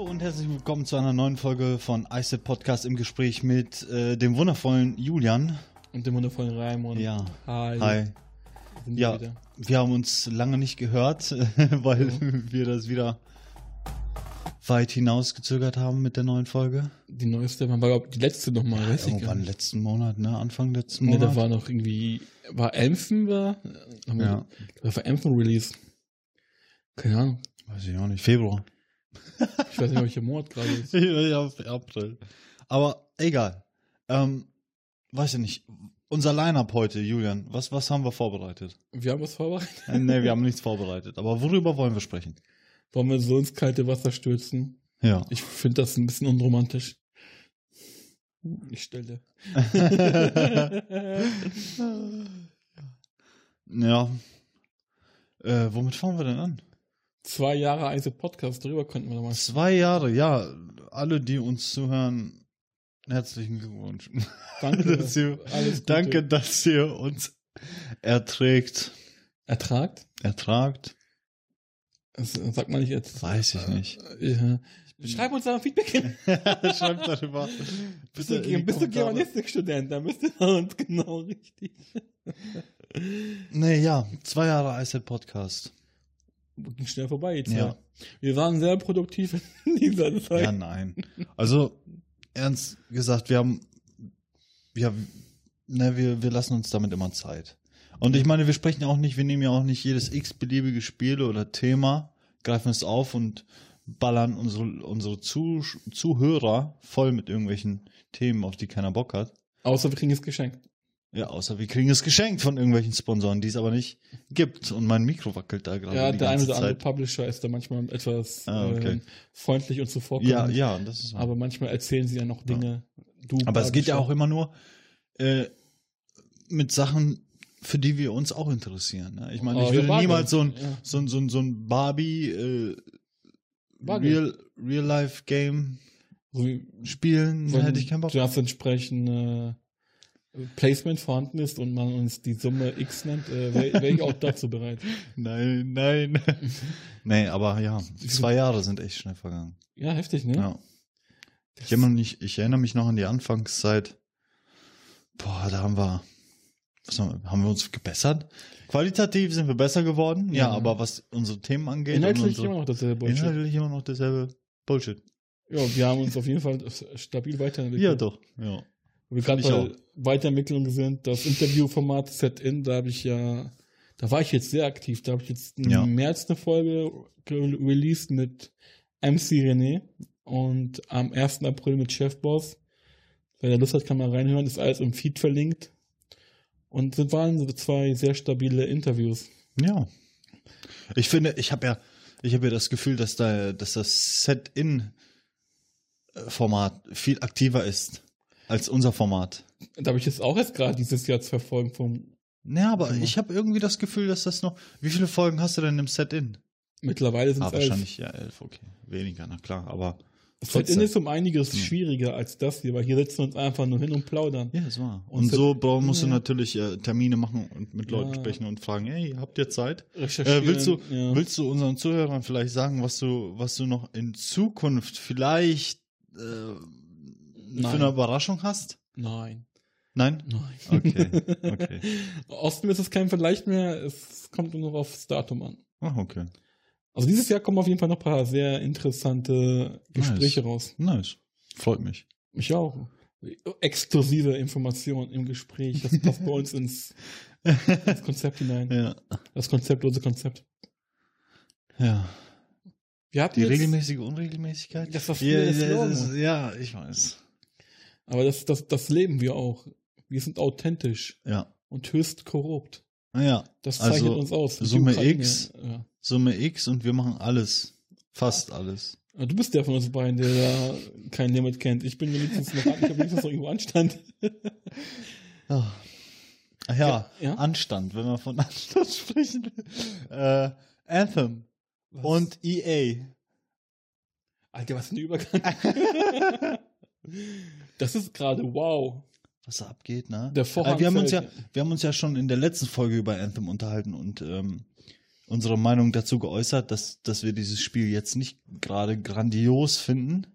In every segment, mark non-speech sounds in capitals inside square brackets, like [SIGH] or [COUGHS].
Hallo und herzlich willkommen zu einer neuen Folge von ICET Podcast im Gespräch mit äh, dem wundervollen Julian. Und dem wundervollen Raimund. Ja. Hi. Hi. Ja, wieder. wir haben uns lange nicht gehört, [LAUGHS] weil [LAUGHS] wir das wieder weit hinausgezögert haben mit der neuen Folge. Die neueste, man war glaub, die letzte nochmal, weiß ich gar Irgendwann letzten Monat, ne? Anfang letzten Monat. da war noch irgendwie, war Elfen war? Ja. Da war Elfen Release. Keine Ahnung. Weiß ich auch nicht. Februar. Ich weiß nicht, welcher Monat gerade [LAUGHS] ist. ja, April. Aber egal. Ähm, weiß ich nicht. Unser Line-Up heute, Julian, was, was haben wir vorbereitet? Wir haben was vorbereitet. Äh, nee, wir haben nichts vorbereitet. Aber worüber wollen wir sprechen? Wollen wir so ins kalte Wasser stürzen? Ja. Ich finde das ein bisschen unromantisch. Ich stelle. [LAUGHS] ja. Äh, womit fangen wir denn an? Zwei Jahre Eise Podcast, darüber könnten wir noch mal. Zwei Jahre, ja. Alle, die uns zuhören, herzlichen Glückwunsch. Danke. [LAUGHS] dass ihr, danke, dass ihr uns erträgt, Ertragt? ertragt. Das sagt man nicht jetzt. Weiß ich nicht. Ja. Schreib uns da ein Feedback hin. [LAUGHS] Schreibt darüber. [LAUGHS] Bist du, bist du. Germanistikstudent, dann bist du uns genau richtig. Nee, ja. Zwei Jahre ISET Podcast. Ging schnell vorbei jetzt. Ja. Wir waren sehr produktiv [LAUGHS] in dieser Zeit. Ja, nein. Also, ernst gesagt, wir haben, ja, ne, wir, wir lassen uns damit immer Zeit. Und ich meine, wir sprechen ja auch nicht, wir nehmen ja auch nicht jedes x-beliebige Spiel oder Thema, greifen es auf und ballern unsere, unsere Zuh Zuhörer voll mit irgendwelchen Themen, auf die keiner Bock hat. Außer wir kriegen es geschenkt. Ja, außer wir kriegen es geschenkt von irgendwelchen Sponsoren, die es aber nicht gibt. Und mein Mikro wackelt da gerade Ja, die der eine ganze oder andere Zeit. Publisher ist da manchmal etwas Ah, okay. ähm, freundlich und zuvorkommend. Ja, ja, das ist. Aber manchmal erzählen sie ja noch Dinge. Du, Aber es geht ja auch immer nur äh, mit Sachen, für die wir uns auch interessieren. Ne? Ich meine, Aber ich würde niemals so ein, ja. so ein, so ein, so ein Barbie äh, Wagen. Real, Real Life Game So spielen, wenn hätte ich keinen Bock. das entsprechende Placement vorhanden ist und man uns die Summe X nennt, äh, wäre wär ich auch dazu bereit. [LAUGHS] Nein, nein. [LAUGHS] nee, aber ja, zwei Jahre sind echt schnell vergangen. Ja, heftig, ne? Ja. Ich erinnere, mich, ich erinnere mich noch an die Anfangszeit. Boah, da haben wir, was haben wir, haben wir uns gebessert? Qualitativ sind wir besser geworden, ja, Ja. aber was unsere Themen angeht, Inhaltlich unsere, immer noch dasselbe Bullshit. inhaltlich immer noch dasselbe Bullshit. Ja, wir haben uns auf jeden Fall [LAUGHS] stabil weiterentwickelt. Ja, doch. Ja. Wo wir gerade bei Weiterentwicklung sind, das Interviewformat Set-In, da habe ich ja, da war ich jetzt sehr aktiv. Da habe ich jetzt im Ja. März eine Folge ge- released mit MC René und am 1. April mit Chefboss. Wer da Lust hat, kann mal reinhören, ist alles im Feed verlinkt. Und das waren so zwei sehr stabile Interviews. Ja. Ich finde, ich habe ja, ich habe ja das Gefühl, dass da, dass das Set-In-Format viel aktiver ist als unser Format. Da habe ich jetzt auch erst gerade dieses Jahr zwei Folgen vom Ja, aber Mhm. ich habe irgendwie das Gefühl, dass das noch. Wie viele Folgen hast du denn im Set-In? mittlerweile sind Ah, es elf. wahrscheinlich ja elf, okay. Weniger, na klar, aber. Das. Set-In ist um einiges Mhm. schwieriger als das hier, weil hier setzen wir uns einfach nur hin und plaudern. Ja, das war. Und Und, so bra- musst du ja. natürlich äh, Termine machen und mit Leuten Ja. sprechen und fragen, hey, habt ihr Zeit? Recherchieren. Äh, willst du, ja. willst du unseren Zuhörern vielleicht sagen, was du, was du noch in Zukunft vielleicht äh, für Nein. eine Überraschung hast? Nein. Nein? Nein. Okay, [LAUGHS] okay. Außerdem ist es kein Vergleich mehr, es kommt nur noch aufs Datum an. Ach, okay. Also dieses Jahr kommen auf jeden Fall noch ein paar sehr interessante Gespräche raus. Nice. Freut mich. Ich auch. Exklusive Informationen im Gespräch. Das passt bei uns ins, ins Konzept hinein. [LAUGHS] Ja. Das konzeptlose Konzept. Ja. Wir hatten Die jetzt, regelmäßige Unregelmäßigkeit? Das war ja, früher das ja, das ist- ja, ich weiß. Aber das, das, das leben wir auch. Wir sind authentisch Ja. und höchst korrupt. Ja. Das zeichnet Also, uns aus. Summe Ukraine, X. Ja. Summe X und wir machen alles. Fast alles. Du bist der von uns beiden, der da kein Limit kennt. Ich bin wenigstens noch, ich habe wenigstens noch irgendwo Anstand. Ja. [LAUGHS] Ach ja, Ja, ja. Anstand, wenn wir von [LAUGHS] Anstand sprechen. Äh, Anthem Was? und EA. Alter, was für ein Übergang. [LAUGHS] das ist gerade wow. Was da abgeht, ne? Der Vorhang Äh, wir, haben uns ja, wir haben uns ja schon in der letzten Folge über Anthem unterhalten und ähm, unsere Meinung dazu geäußert, dass, dass wir dieses Spiel jetzt nicht gerade grandios finden.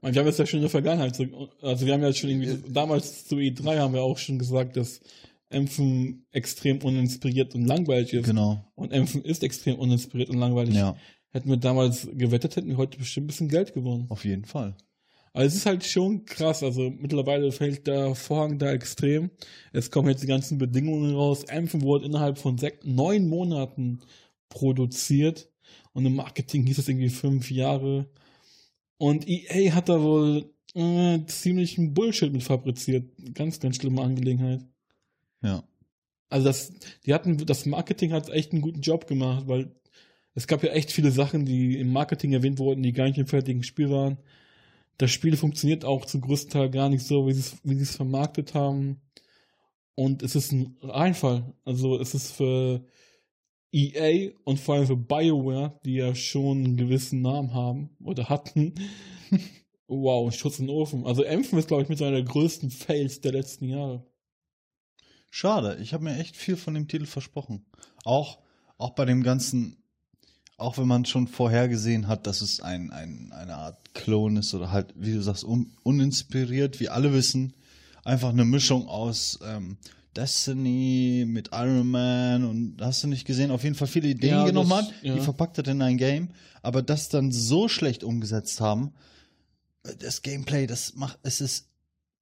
Man, wir haben jetzt ja schon in der Vergangenheit, so, also wir haben ja schon irgendwie, damals zu E3 haben wir auch schon gesagt, dass Empfen extrem uninspiriert und langweilig ist. Genau. Und Empfen ist extrem uninspiriert und langweilig. Ja, Hätten wir damals gewettet, hätten wir heute bestimmt ein bisschen Geld gewonnen. auf jeden Fall. Aber es ist halt schon krass. Also mittlerweile fällt der Vorhang da extrem. Es kommen jetzt die ganzen Bedingungen raus. Empfen wurde innerhalb von sech, neun Monaten produziert. Und im Marketing hieß es irgendwie fünf Jahre. Und EA hat da wohl äh, ziemlichen Bullshit mit fabriziert. Ganz, ganz schlimme Angelegenheit. Ja. Also das, die hatten, das Marketing hat echt einen guten Job gemacht, weil es gab ja echt viele Sachen, die im Marketing erwähnt wurden, die gar nicht im fertigen Spiel waren. Das Spiel funktioniert auch zum größten Teil gar nicht so, wie sie es, vermarktet haben. Und es ist ein Einfall. Also es ist für EA und vor allem für BioWare, die ja schon einen gewissen Namen haben oder hatten. [LAUGHS] wow, Schutz in den Ofen. Also Empfen ist, glaube ich, mit einer der größten Fails der letzten Jahre. Schade, ich habe mir echt viel von dem Titel versprochen. Auch, auch bei dem ganzen, auch wenn man schon vorhergesehen hat, dass es ein, ein, eine Art Klon ist oder halt, wie du sagst, un, uninspiriert, wie alle wissen, einfach eine Mischung aus ähm, Destiny mit Iron Man und hast du nicht gesehen, auf jeden Fall viele Ideen Ja, genommen das- hat, ja. die verpackt hat in ein Game, aber das dann so schlecht umgesetzt haben, äh, das Gameplay, das macht, es ist,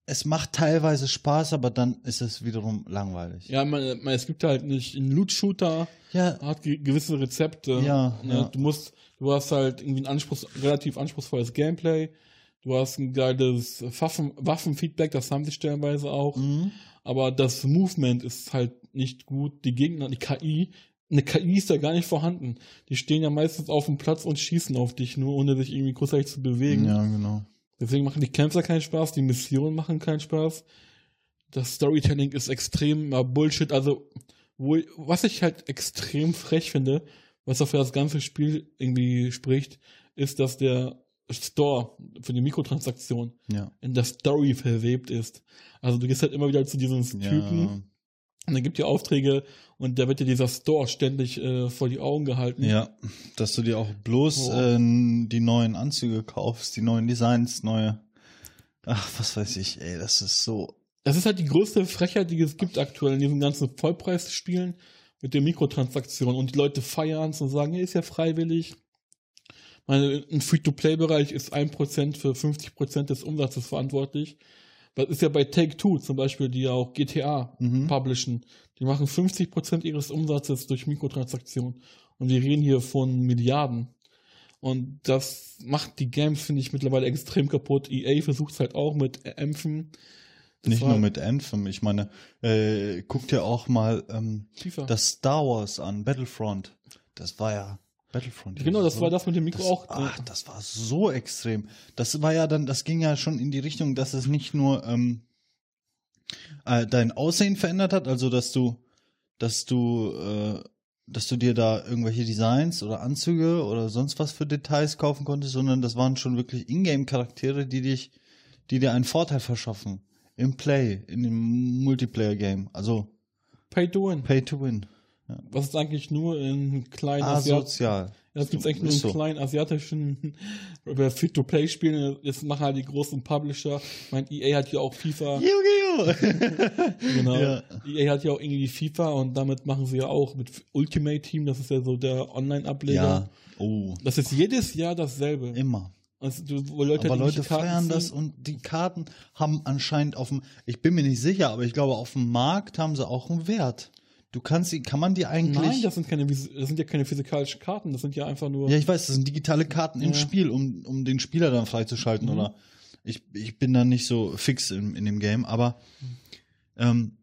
es macht teilweise Spaß, aber dann ist es wiederum langweilig. Ja, man, man, es gibt halt nicht einen Loot-Shooter, Ja, hat ge gewisse Rezepte. Ja, Ne, ja. Du musst, du hast halt irgendwie ein Anspruchs, relativ anspruchsvolles Gameplay. Du hast ein geiles Waffen, Waffenfeedback, das haben sie stellenweise auch. Mhm. Aber das Movement ist halt nicht gut. Die Gegner, die KI, eine KI ist da gar nicht vorhanden. Die stehen ja meistens auf dem Platz und schießen auf dich, nur ohne sich irgendwie großartig zu bewegen. Ja, genau. Deswegen machen die Kämpfer keinen Spaß, die Missionen machen keinen Spaß. Das Storytelling ist extrem Bullshit. Also, wo, was ich halt extrem frech finde, was auch für das ganze Spiel irgendwie spricht, ist, dass der Store für die Mikrotransaktion Ja. in der Story verwebt ist. Also du gehst halt immer wieder zu diesem Typen. Und dann gibt dir Aufträge und da wird dir dieser Store ständig äh, vor die Augen gehalten. ja, dass du dir auch bloß Oh. äh, die neuen Anzüge kaufst, die neuen Designs, neue. Ach, was weiß ich, ey, das ist so. Das ist halt die größte Frechheit, die es gibt aktuell in diesen ganzen Vollpreisspielen mit den Mikrotransaktionen und die Leute feiern es und sagen, hey, ist ja freiwillig. Meine, Im Free-to-Play-Bereich ist 1% für 50% des Umsatzes verantwortlich. Das ist ja bei Take-Two zum Beispiel, die ja auch GTA Mhm. publishen. Die machen 50% ihres Umsatzes durch Mikrotransaktionen. Und wir reden hier von Milliarden. Und das macht die Games, finde ich, mittlerweile extrem kaputt. EA versucht es halt auch mit Ämpfen. Das Nicht nur mit Anthem, ich meine, äh, guck dir auch mal ähm, das Star Wars an, Battlefront. Das war ja Battlefront. genau, das oder? war das mit dem Mikro Das, auch. ach, das war so extrem. Das war ja dann, das ging ja schon in die Richtung, dass es nicht nur ähm, äh, dein Aussehen verändert hat, also dass du, dass du, äh, dass du dir da irgendwelche Designs oder Anzüge oder sonst was für Details kaufen konntest, sondern das waren schon wirklich Ingame-Charaktere, die dich, die dir einen Vorteil verschaffen im Play, in dem Multiplayer-Game. Also Pay to Win. Pay to Win. Was ist eigentlich nur in kleinen Asiat Asozial. ja, das gibt's eigentlich nur in so. kleinen asiatischen [LAUGHS] über Free-to-Play-Spielen. Jetzt machen halt die großen Publisher. Ich meine, EA hat ja auch FIFA. [LAUGHS] Yu-Gi-Oh! [LAUGHS] Genau. Ja. EA hat ja auch irgendwie FIFA und damit machen sie ja auch mit Ultimate Team, das ist ja so der Online-Ableger. Ja. Oh. Das ist jedes Jahr dasselbe. Immer. Also, Leute, aber Leute feiern das und die Karten haben anscheinend auf dem, ich bin mir nicht sicher, aber ich glaube, auf dem Markt haben sie auch einen Wert. Du kannst sie, kann man die eigentlich. Nein, das sind keine, das sind ja keine physikalischen Karten, das sind ja einfach nur. ja, ich weiß, das sind digitale Karten im Ja. Spiel, um, um den Spieler dann freizuschalten. Mhm. Oder ich, ich bin da nicht so fix in, in dem Game, aber ähm,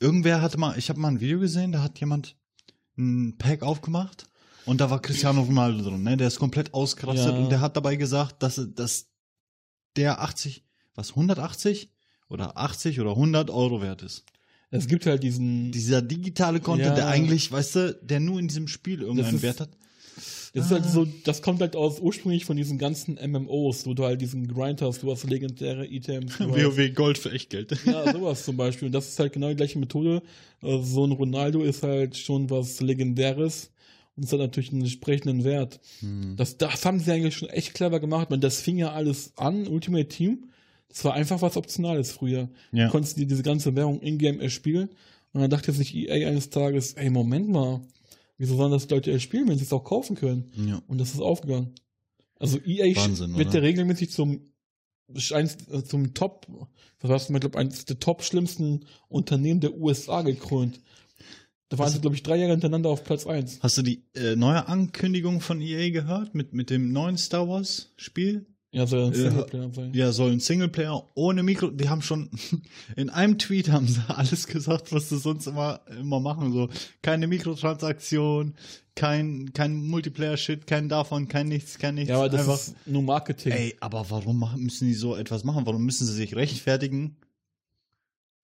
irgendwer hatte mal, ich habe mal ein Video gesehen, da hat jemand ein Pack aufgemacht und da war Cristiano Ronaldo drin, ne? Der ist komplett ausgerastet Ja. und der hat dabei gesagt, dass, dass der 80, was, 180 oder 80 oder 100 Euro wert ist. Es gibt halt diesen. Dieser digitale Content, Ja. der eigentlich, weißt du, der nur in diesem Spiel irgendeinen ist- Wert hat. Das ist halt so, das kommt halt aus ursprünglich von diesen ganzen MMOs, wo du halt diesen Grind hast, du hast legendäre Items. Hast, Gold für Echtgeld. ja, [LAUGHS] sowas zum Beispiel. Und das ist halt genau die gleiche Methode. Also so ein Ronaldo ist halt schon was Legendäres. und es hat natürlich einen entsprechenden Wert. Hm. Das, das haben sie eigentlich schon echt clever gemacht. Man, das fing ja alles an, Ultimate Team. Das war einfach was Optionales früher. Ja. Du konntest dir diese ganze Währung in-game erspielen. Und dann dachte sich EA eines Tages, ey, Moment mal, wieso sollen das Leute erspielen, wenn sie es auch kaufen können? ja. Und das ist aufgegangen. Also EA Wahnsinn, wird oder? ja regelmäßig zum eins, äh, zum Top, was war's, ich glaube, eines der top schlimmsten Unternehmen der USA gekrönt. Da waren sie, glaube ich, drei Jahre hintereinander auf Platz 1. Hast du die äh, neue Ankündigung von EA gehört mit, mit dem neuen Star Wars Spiel? Ja, soll ein Ja. Singleplayer sein. Ja, soll ein Singleplayer ohne Mikro. Die haben schon [LAUGHS] in einem Tweet haben sie alles gesagt, was sie sonst immer immer machen. So keine Mikrotransaktion, kein kein Multiplayer-Shit, kein davon, kein nichts, kein nichts. Ja, aber das Einfach, ist nur Marketing. ey, aber warum machen, müssen die so etwas machen? Warum müssen sie sich rechtfertigen?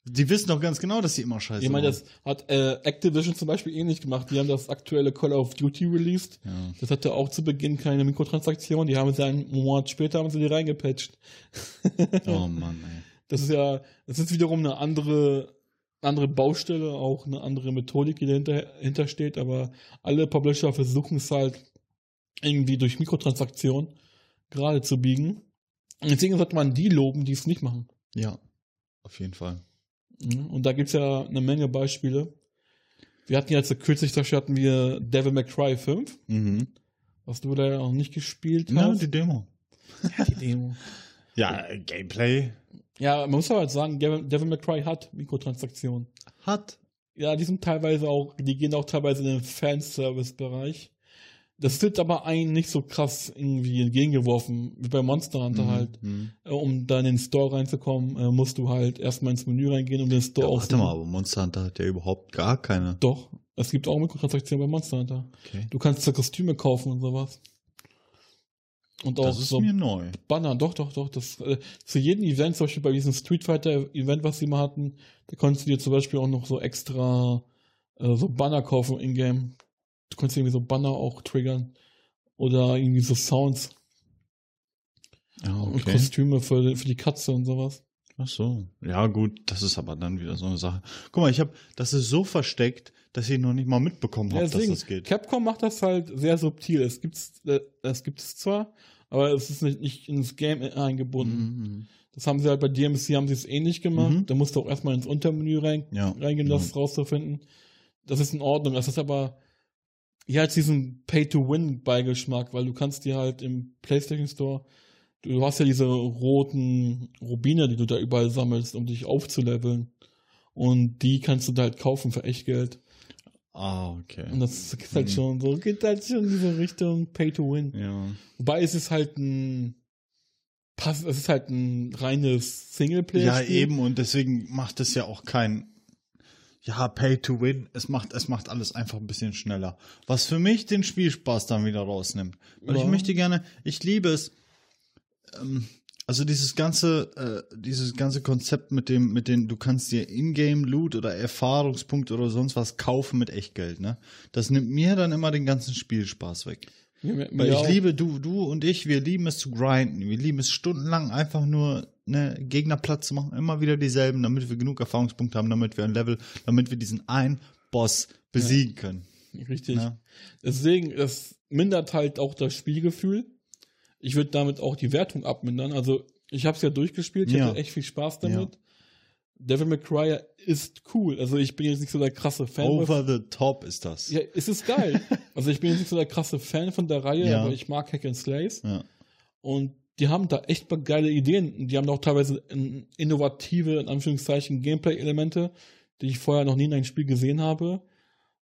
Die wissen doch ganz genau, dass sie immer scheiße ich meine, das hat äh, Activision zum Beispiel ähnlich gemacht. Die haben das aktuelle Call of Duty released. Ja. Das hatte auch zu Beginn keine Mikrotransaktion. Die haben sie einen Monat später haben sie die reingepatcht. [LAUGHS] Oh Mann, ey. Das ist ja, das ist wiederum eine andere, andere Baustelle, auch eine andere Methodik, die dahinter, dahinter steht, aber alle Publisher versuchen es halt irgendwie durch Mikrotransaktion gerade zu biegen. Und deswegen sollte man die loben, die es nicht machen. Ja, auf jeden Fall. Ja, Und da gibt's ja eine Menge Beispiele. Wir hatten jetzt kürzlich, da hatten wir Devil May Cry 5, Mhm. was du da ja auch nicht gespielt hast. die Demo. die Demo. [LAUGHS] Ja, Gameplay Ja, man muss aber halt sagen, Devil Devil May Cry hat Mikrotransaktionen. hat. Ja, die sind teilweise auch, die gehen auch teilweise in den Fanservice-Bereich. Das wird aber einen nicht so krass irgendwie entgegengeworfen, wie bei Monster Hunter halt. Mhm. Äh, Um da in den Store reinzukommen, äh, musst du halt erstmal ins Menü reingehen und den Store Ja, warte mal, aber Monster Hunter hat ja überhaupt gar keine. Doch, es gibt auch Mikrotransaktionen bei Monster Hunter. Okay. Du kannst da Kostüme kaufen und sowas. Und auch Das ist so mir neu. Banner, doch, doch, doch. Das, äh, zu jedem Event, zum Beispiel bei diesem Street Fighter Event, was sie mal hatten, da konntest du dir zum Beispiel auch noch so extra äh, so Banner kaufen in-game. Du konntest irgendwie so Banner auch triggern. Oder irgendwie so Sounds Ja, und okay. Kostüme für, für die Katze und sowas. Ach so. Ja, gut, das ist aber dann wieder so eine Sache. Guck mal, ich habe, das ist so versteckt, dass ich noch nicht mal mitbekommen Ja, habe, dass deswegen, das geht. Capcom macht das halt sehr subtil. Es gibt's, äh, es gibt es zwar, aber es ist nicht, nicht ins Game eingebunden. Mhm. Das haben sie halt bei DMC haben sie es ähnlich gemacht. Mhm. Da musst du auch erstmal ins Untermenü rein, Ja. reingehen, das Ja. rauszufinden. Das ist in Ordnung. Das ist aber hier hat diesen Pay-to-Win-Beigeschmack, weil du kannst dir halt im PlayStation Store, du hast ja diese roten Rubine, die du da überall sammelst, um dich aufzuleveln. Und die kannst du da halt kaufen für echt Geld. Ah, okay. Und das geht halt Mhm. schon so, geht halt schon in diese Richtung Pay-to-Win. ja. Wobei es ist halt ein es ist halt ein reines Singleplayer. Ja, eben, und deswegen macht es ja auch kein ja, Pay to Win. Es macht, es macht alles einfach ein bisschen schneller. Was für mich den Spielspaß dann wieder rausnimmt. Weil Ja. ich möchte gerne, ich liebe es, ähm, also dieses ganze, äh, dieses ganze Konzept mit dem, mit den, du kannst dir Ingame Loot oder Erfahrungspunkte oder sonst was kaufen mit Echtgeld, ne? Das nimmt mir dann immer den ganzen Spielspaß weg. Ja, Weil ich auch. liebe, du, du und ich, wir lieben es zu grinden. Wir lieben es stundenlang einfach nur ne, Gegner platt zu machen, immer wieder dieselben, damit wir genug Erfahrungspunkte haben, damit wir ein Level, damit wir diesen einen Boss besiegen können. Richtig. Ne? Deswegen, das mindert halt auch das Spielgefühl. Ich würde damit auch die Wertung abmindern. Also, ich habe es ja durchgespielt, ich Ja. hatte echt viel Spaß damit. Devil May Cry ist cool. Also, ich bin jetzt nicht so der krasse Fan. Over the top ist das. ja, es ist geil. [LAUGHS] also, ich bin jetzt nicht so der krasse Fan von der Reihe, Ja. aber ich mag Hack and Slays. Ja. Und die haben da echt geile Ideen. Die haben auch teilweise in- innovative, in Anführungszeichen, Gameplay-Elemente, die ich vorher noch nie in einem Spiel gesehen habe.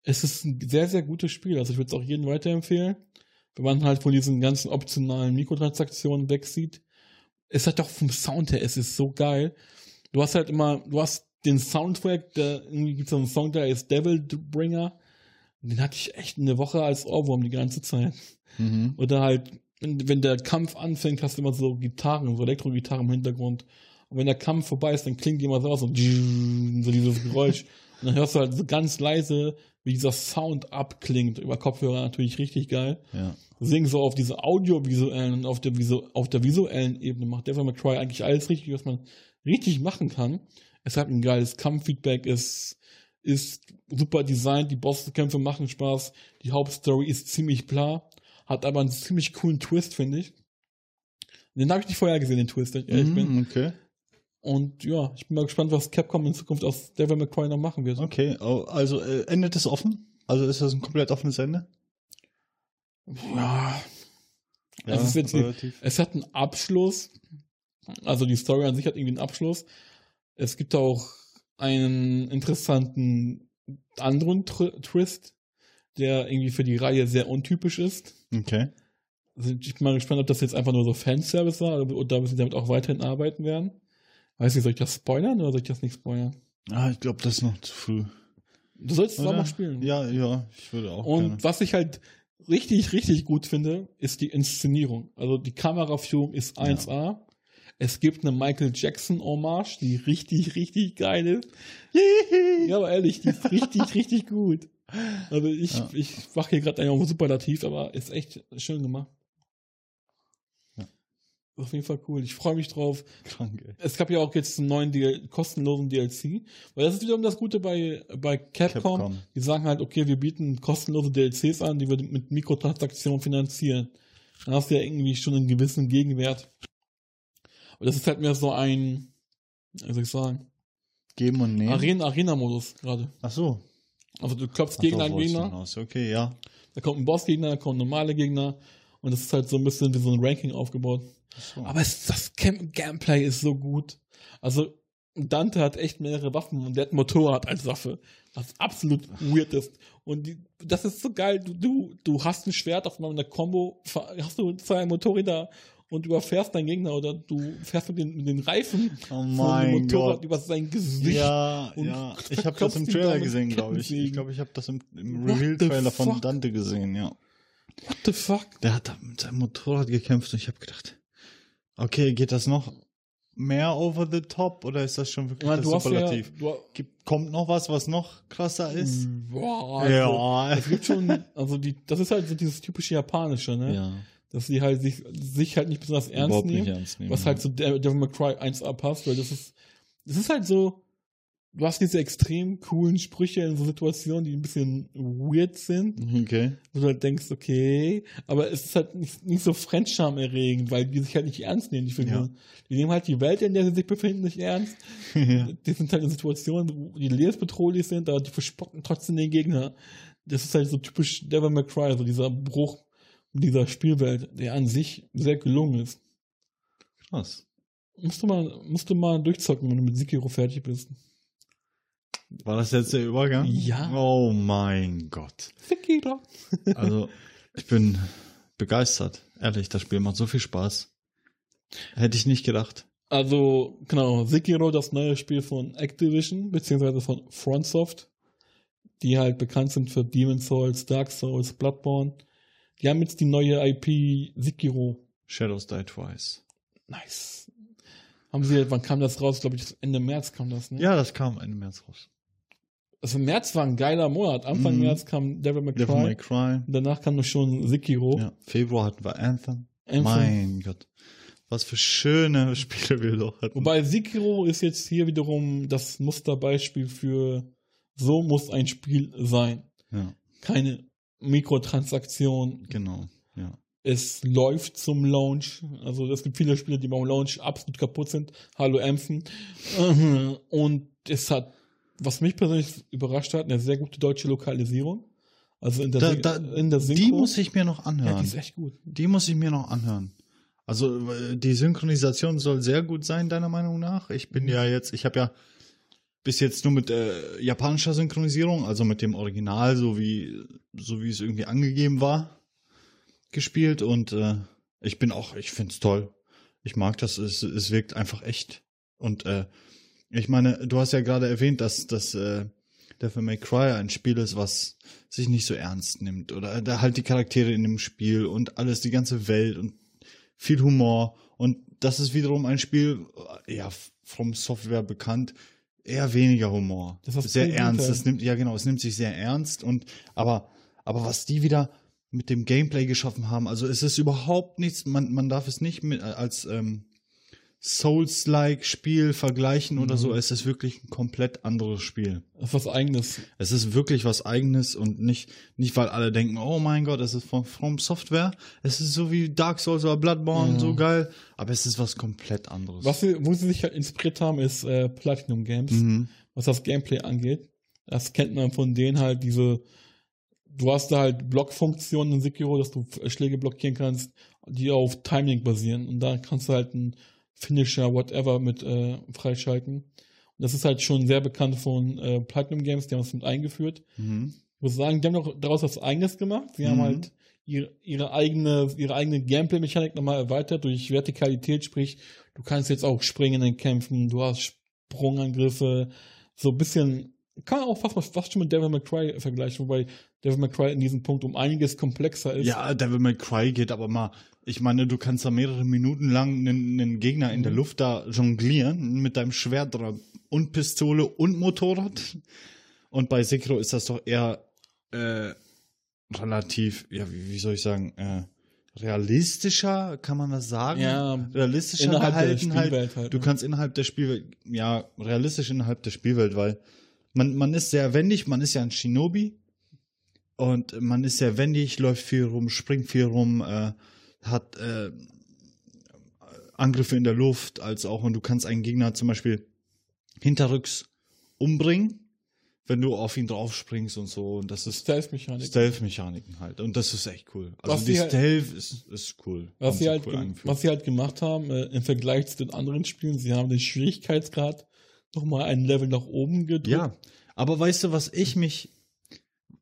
Es ist ein sehr, sehr gutes Spiel. Also ich würde es auch jedem weiterempfehlen. Wenn man halt von diesen ganzen optionalen Mikrotransaktionen wegsieht. Es hat doch vom Sound her, es ist so geil. Du hast halt immer, du hast den Soundtrack, der irgendwie gibt so einen Song, der ist Devil Bringer. Den hatte ich echt eine Woche als Ohrwurm die ganze Zeit. Mhm. Oder halt, wenn, der Kampf anfängt, hast du immer so Gitarren, so Elektro-Gitarren im Hintergrund. Und wenn der Kampf vorbei ist, dann klingt immer so aus, so, [LAUGHS] so dieses Geräusch. Und dann hörst du halt so ganz leise, wie dieser Sound abklingt. Über Kopfhörer natürlich richtig geil. Ja. Deswegen so auf diese audiovisuellen und auf der, visu auf der visuellen Ebene macht Devil May Cry eigentlich alles richtig, was man richtig machen kann. Es hat ein geiles Kampffeedback, es ist super designt, die Bosskämpfe machen Spaß, die Hauptstory ist ziemlich klar, hat aber einen ziemlich coolen Twist, finde ich. Den habe ich nicht vorher gesehen, den Twist, wenn ich ehrlich bin. Mhm, okay. Und ja, ich bin mal gespannt, was Capcom in Zukunft aus Devil May Cry noch machen wird. Okay, also äh, endet es offen? Also ist das ein komplett offenes Ende? Ja. Also es, ist jetzt, relativ. es hat einen Abschluss. Also die Story an sich hat irgendwie einen Abschluss. Es gibt auch einen interessanten anderen Tr Twist, der irgendwie für die Reihe sehr untypisch ist. Okay. Also ich bin mal gespannt, ob das jetzt einfach nur so Fanservice war oder, oder ob sie damit auch weiterhin arbeiten werden. Weiß nicht, soll ich das spoilern oder soll ich das nicht spoilern? Ah, ich glaube, das ist noch zu früh. Du sollst es auch mal spielen. Ja, ja, ich würde auch Und gerne. was ich halt richtig, richtig gut finde, ist die Inszenierung. Also die Kameraführung ist 1A. Es gibt eine Michael Jackson Hommage, die richtig, richtig geil ist. Ja, aber ehrlich, die ist richtig, [LAUGHS] richtig gut. Also ich, Ja. ich mache hier gerade einen Superlativ, aber ist echt schön gemacht. Ja. Auf jeden Fall cool. Ich freue mich drauf. Krank, ey. Es gab ja auch jetzt einen neuen DL kostenlosen DLC. Weil das ist wiederum das Gute bei, bei Capcom. Capcom. Die sagen halt, okay, wir bieten kostenlose DLCs an, die wir mit Mikrotransaktionen finanzieren. Dann hast du ja irgendwie schon einen gewissen Gegenwert. Und das ist halt mehr so ein, wie soll ich sagen, Geben und nehmen. Arena- Arena-Modus gerade. Ach so. Also du klopfst Ach, gegen einen Gegner, hinaus. Okay, ja. da kommt ein Bossgegner, da kommen normale Gegner. Und das ist halt so ein bisschen wie so ein Ranking aufgebaut. So. Aber es, das Cam Gameplay ist so gut. Also Dante hat echt mehrere Waffen und der hat ein Motorrad als Waffe. Was absolut weird ist. Und die, das ist so geil. Du, du, du hast ein Schwert auf einer Combo, hast du zwei Motorräder und überfährst deinen Gegner oder du fährst mit den, mit den Reifen oh mein Motorrad Gott. über sein Gesicht. Ja, ja. Ich habe das im Trailer gesehen, glaube ich. Ich glaube, ich habe das im, im Reveal-Trailer von? Dante gesehen, ja. What the fuck? Der hat da mit seinem Motorrad gekämpft und ich habe gedacht, okay, geht das noch mehr over the top oder ist das schon wirklich Ich meine, das ja, Superlativ? du, Gibt, kommt noch was, was noch krasser ist? boah, also, ja. Es gibt schon, also die, das ist halt so dieses typische Japanische, ne? ja. Dass sie halt sich, sich halt nicht besonders ernst Überhaupt nehmen. nicht ernst nehmen. was halt zu De- Devil May Cry 1a passt, weil das ist, das ist halt so, du hast diese extrem coolen Sprüche in so Situationen, die ein bisschen weird sind, Okay. wo du halt denkst, okay, aber es ist halt nicht, nicht so fremdscham-erregend, weil die sich halt nicht ernst nehmen, die Figuren. Die nehmen halt die Welt, in der sie sich befinden, nicht ernst. [LAUGHS] ja. Die sind halt in Situationen, wo die lebensbedrohlich sind, aber die verspotten trotzdem den Gegner. Das ist halt so typisch Devil May Cry, so dieser Bruch dieser Spielwelt, der an sich sehr gelungen ist. Krass. Musst du mal, musst du mal durchzocken, wenn du mit Sekiro fertig bist. War das jetzt der Übergang? Ja. Oh mein Gott. Sekiro. [LAUGHS] Also, ich bin begeistert. Ehrlich, das Spiel macht so viel Spaß. Hätte ich nicht gedacht. Also, genau, Sekiro, das neue Spiel von Activision, beziehungsweise von FrontSoft, die halt bekannt sind für Demon's Souls, Dark Souls, Bloodborne. Die haben jetzt die neue IP Sekiro. Shadows Die Twice. Nice. Haben sie, wann kam das raus? Glaube ich, Ende März kam das, ne? Ja, das kam Ende März raus. Also März war ein geiler Monat. Anfang Mhm. März kam Devil May Cry. Devil May Cry. Danach kam noch schon Sekiro. Ja. Februar hatten wir Anthem. Anthem. Mein Gott. Was für schöne [LAUGHS] Spiele wir doch hatten. Wobei Sekiro ist jetzt hier wiederum das Musterbeispiel für so muss ein Spiel sein. Ja, Keine Mikrotransaktion. genau. Ja. Es läuft zum Launch. Also es gibt viele Spiele, die beim Launch absolut kaputt sind. Hallo Empfen. [LAUGHS] Und es hat, was mich persönlich überrascht hat, eine sehr gute deutsche Lokalisierung. Also in der, Da, da, in der Synchro. die muss ich mir noch ja, anhören. die ist echt gut. Die muss ich mir noch anhören. Also äh, die Synchronisation soll sehr gut sein, deiner Meinung nach. Ich bin ja jetzt, ich habe ja bis jetzt nur mit äh, japanischer Synchronisierung, also mit dem Original, so wie so wie es irgendwie angegeben war, gespielt und äh, ich bin auch, ich find's toll. Ich mag das, es, es wirkt einfach echt. Und äh, ich meine, du hast ja gerade erwähnt, dass dass äh, Devil May Cry ein Spiel ist, was sich nicht so ernst nimmt oder da halt die Charaktere in dem Spiel und alles, die ganze Welt und viel Humor und das ist wiederum ein Spiel, äh, ja, vom Software bekannt, eher weniger Humor. Das ist sehr ernst. Es nimmt, ja genau, es nimmt sich sehr ernst und aber, aber was die wieder mit dem Gameplay geschaffen haben, also es ist überhaupt nichts, man, man darf es nicht mit, als ähm, Souls-like Spiel vergleichen oder Mhm. so. Es ist wirklich ein komplett anderes Spiel. Das ist was eigenes. Es ist wirklich was eigenes und nicht, nicht weil alle denken, oh mein Gott, es ist von From Software. Es ist so wie Dark Souls oder Bloodborne, Ja. so geil. Aber es ist was komplett anderes. Was sie, wo sie sich halt inspiriert haben, ist äh, Platinum Games, Mhm. was das Gameplay angeht. Das kennt man von denen halt diese, du hast da halt Blockfunktionen in Sekiro, dass du Schläge blockieren kannst, die auf Timing basieren. Und da kannst du halt einen Finisher, whatever, mit äh, freischalten. Und das ist halt schon sehr bekannt von äh, Platinum Games, die haben es mit eingeführt. Mhm. Ich muss sagen, die haben noch daraus was eigenes gemacht. Sie Mhm. haben halt ihre, ihre eigene, ihre eigene Gameplay-Mechanik nochmal erweitert durch Vertikalität, sprich, du kannst jetzt auch springen in Kämpfen, du hast Sprungangriffe, so ein bisschen, kann man auch fast, fast schon mit Devil May Cry vergleichen, wobei Devil May Cry in diesem Punkt um einiges komplexer ist. Ja, Devil May Cry geht aber mal. Ich meine, du kannst da mehrere Minuten lang einen, einen Gegner in der Mhm. Luft da jonglieren mit deinem Schwert dran und Pistole und Motorrad. Und bei Sekiro ist das doch eher äh, relativ, ja, wie, wie soll ich sagen, äh, realistischer, kann man das sagen? Ja, realistischer innerhalb der gehalten halt. Spielwelt halt, Du ne? kannst innerhalb der Spielwelt, ja, realistisch innerhalb der Spielwelt, weil man, man ist sehr wendig, man ist ja ein Shinobi und man ist sehr wendig, läuft viel rum, springt viel rum, äh, hat äh, Angriffe in der Luft, als auch, und du kannst einen Gegner zum Beispiel hinterrücks umbringen, wenn du auf ihn draufspringst und so. Und das ist Stealth-Mechanik. Stealth-Mechaniken halt. Und das ist echt cool. Also Was die halt- Stealth ist, ist cool. Was sie, halt, cool was sie halt gemacht haben, äh, im Vergleich zu den anderen Spielen, sie haben den Schwierigkeitsgrad nochmal ein Level nach oben gedrückt. Ja, aber weißt du, was ich mich,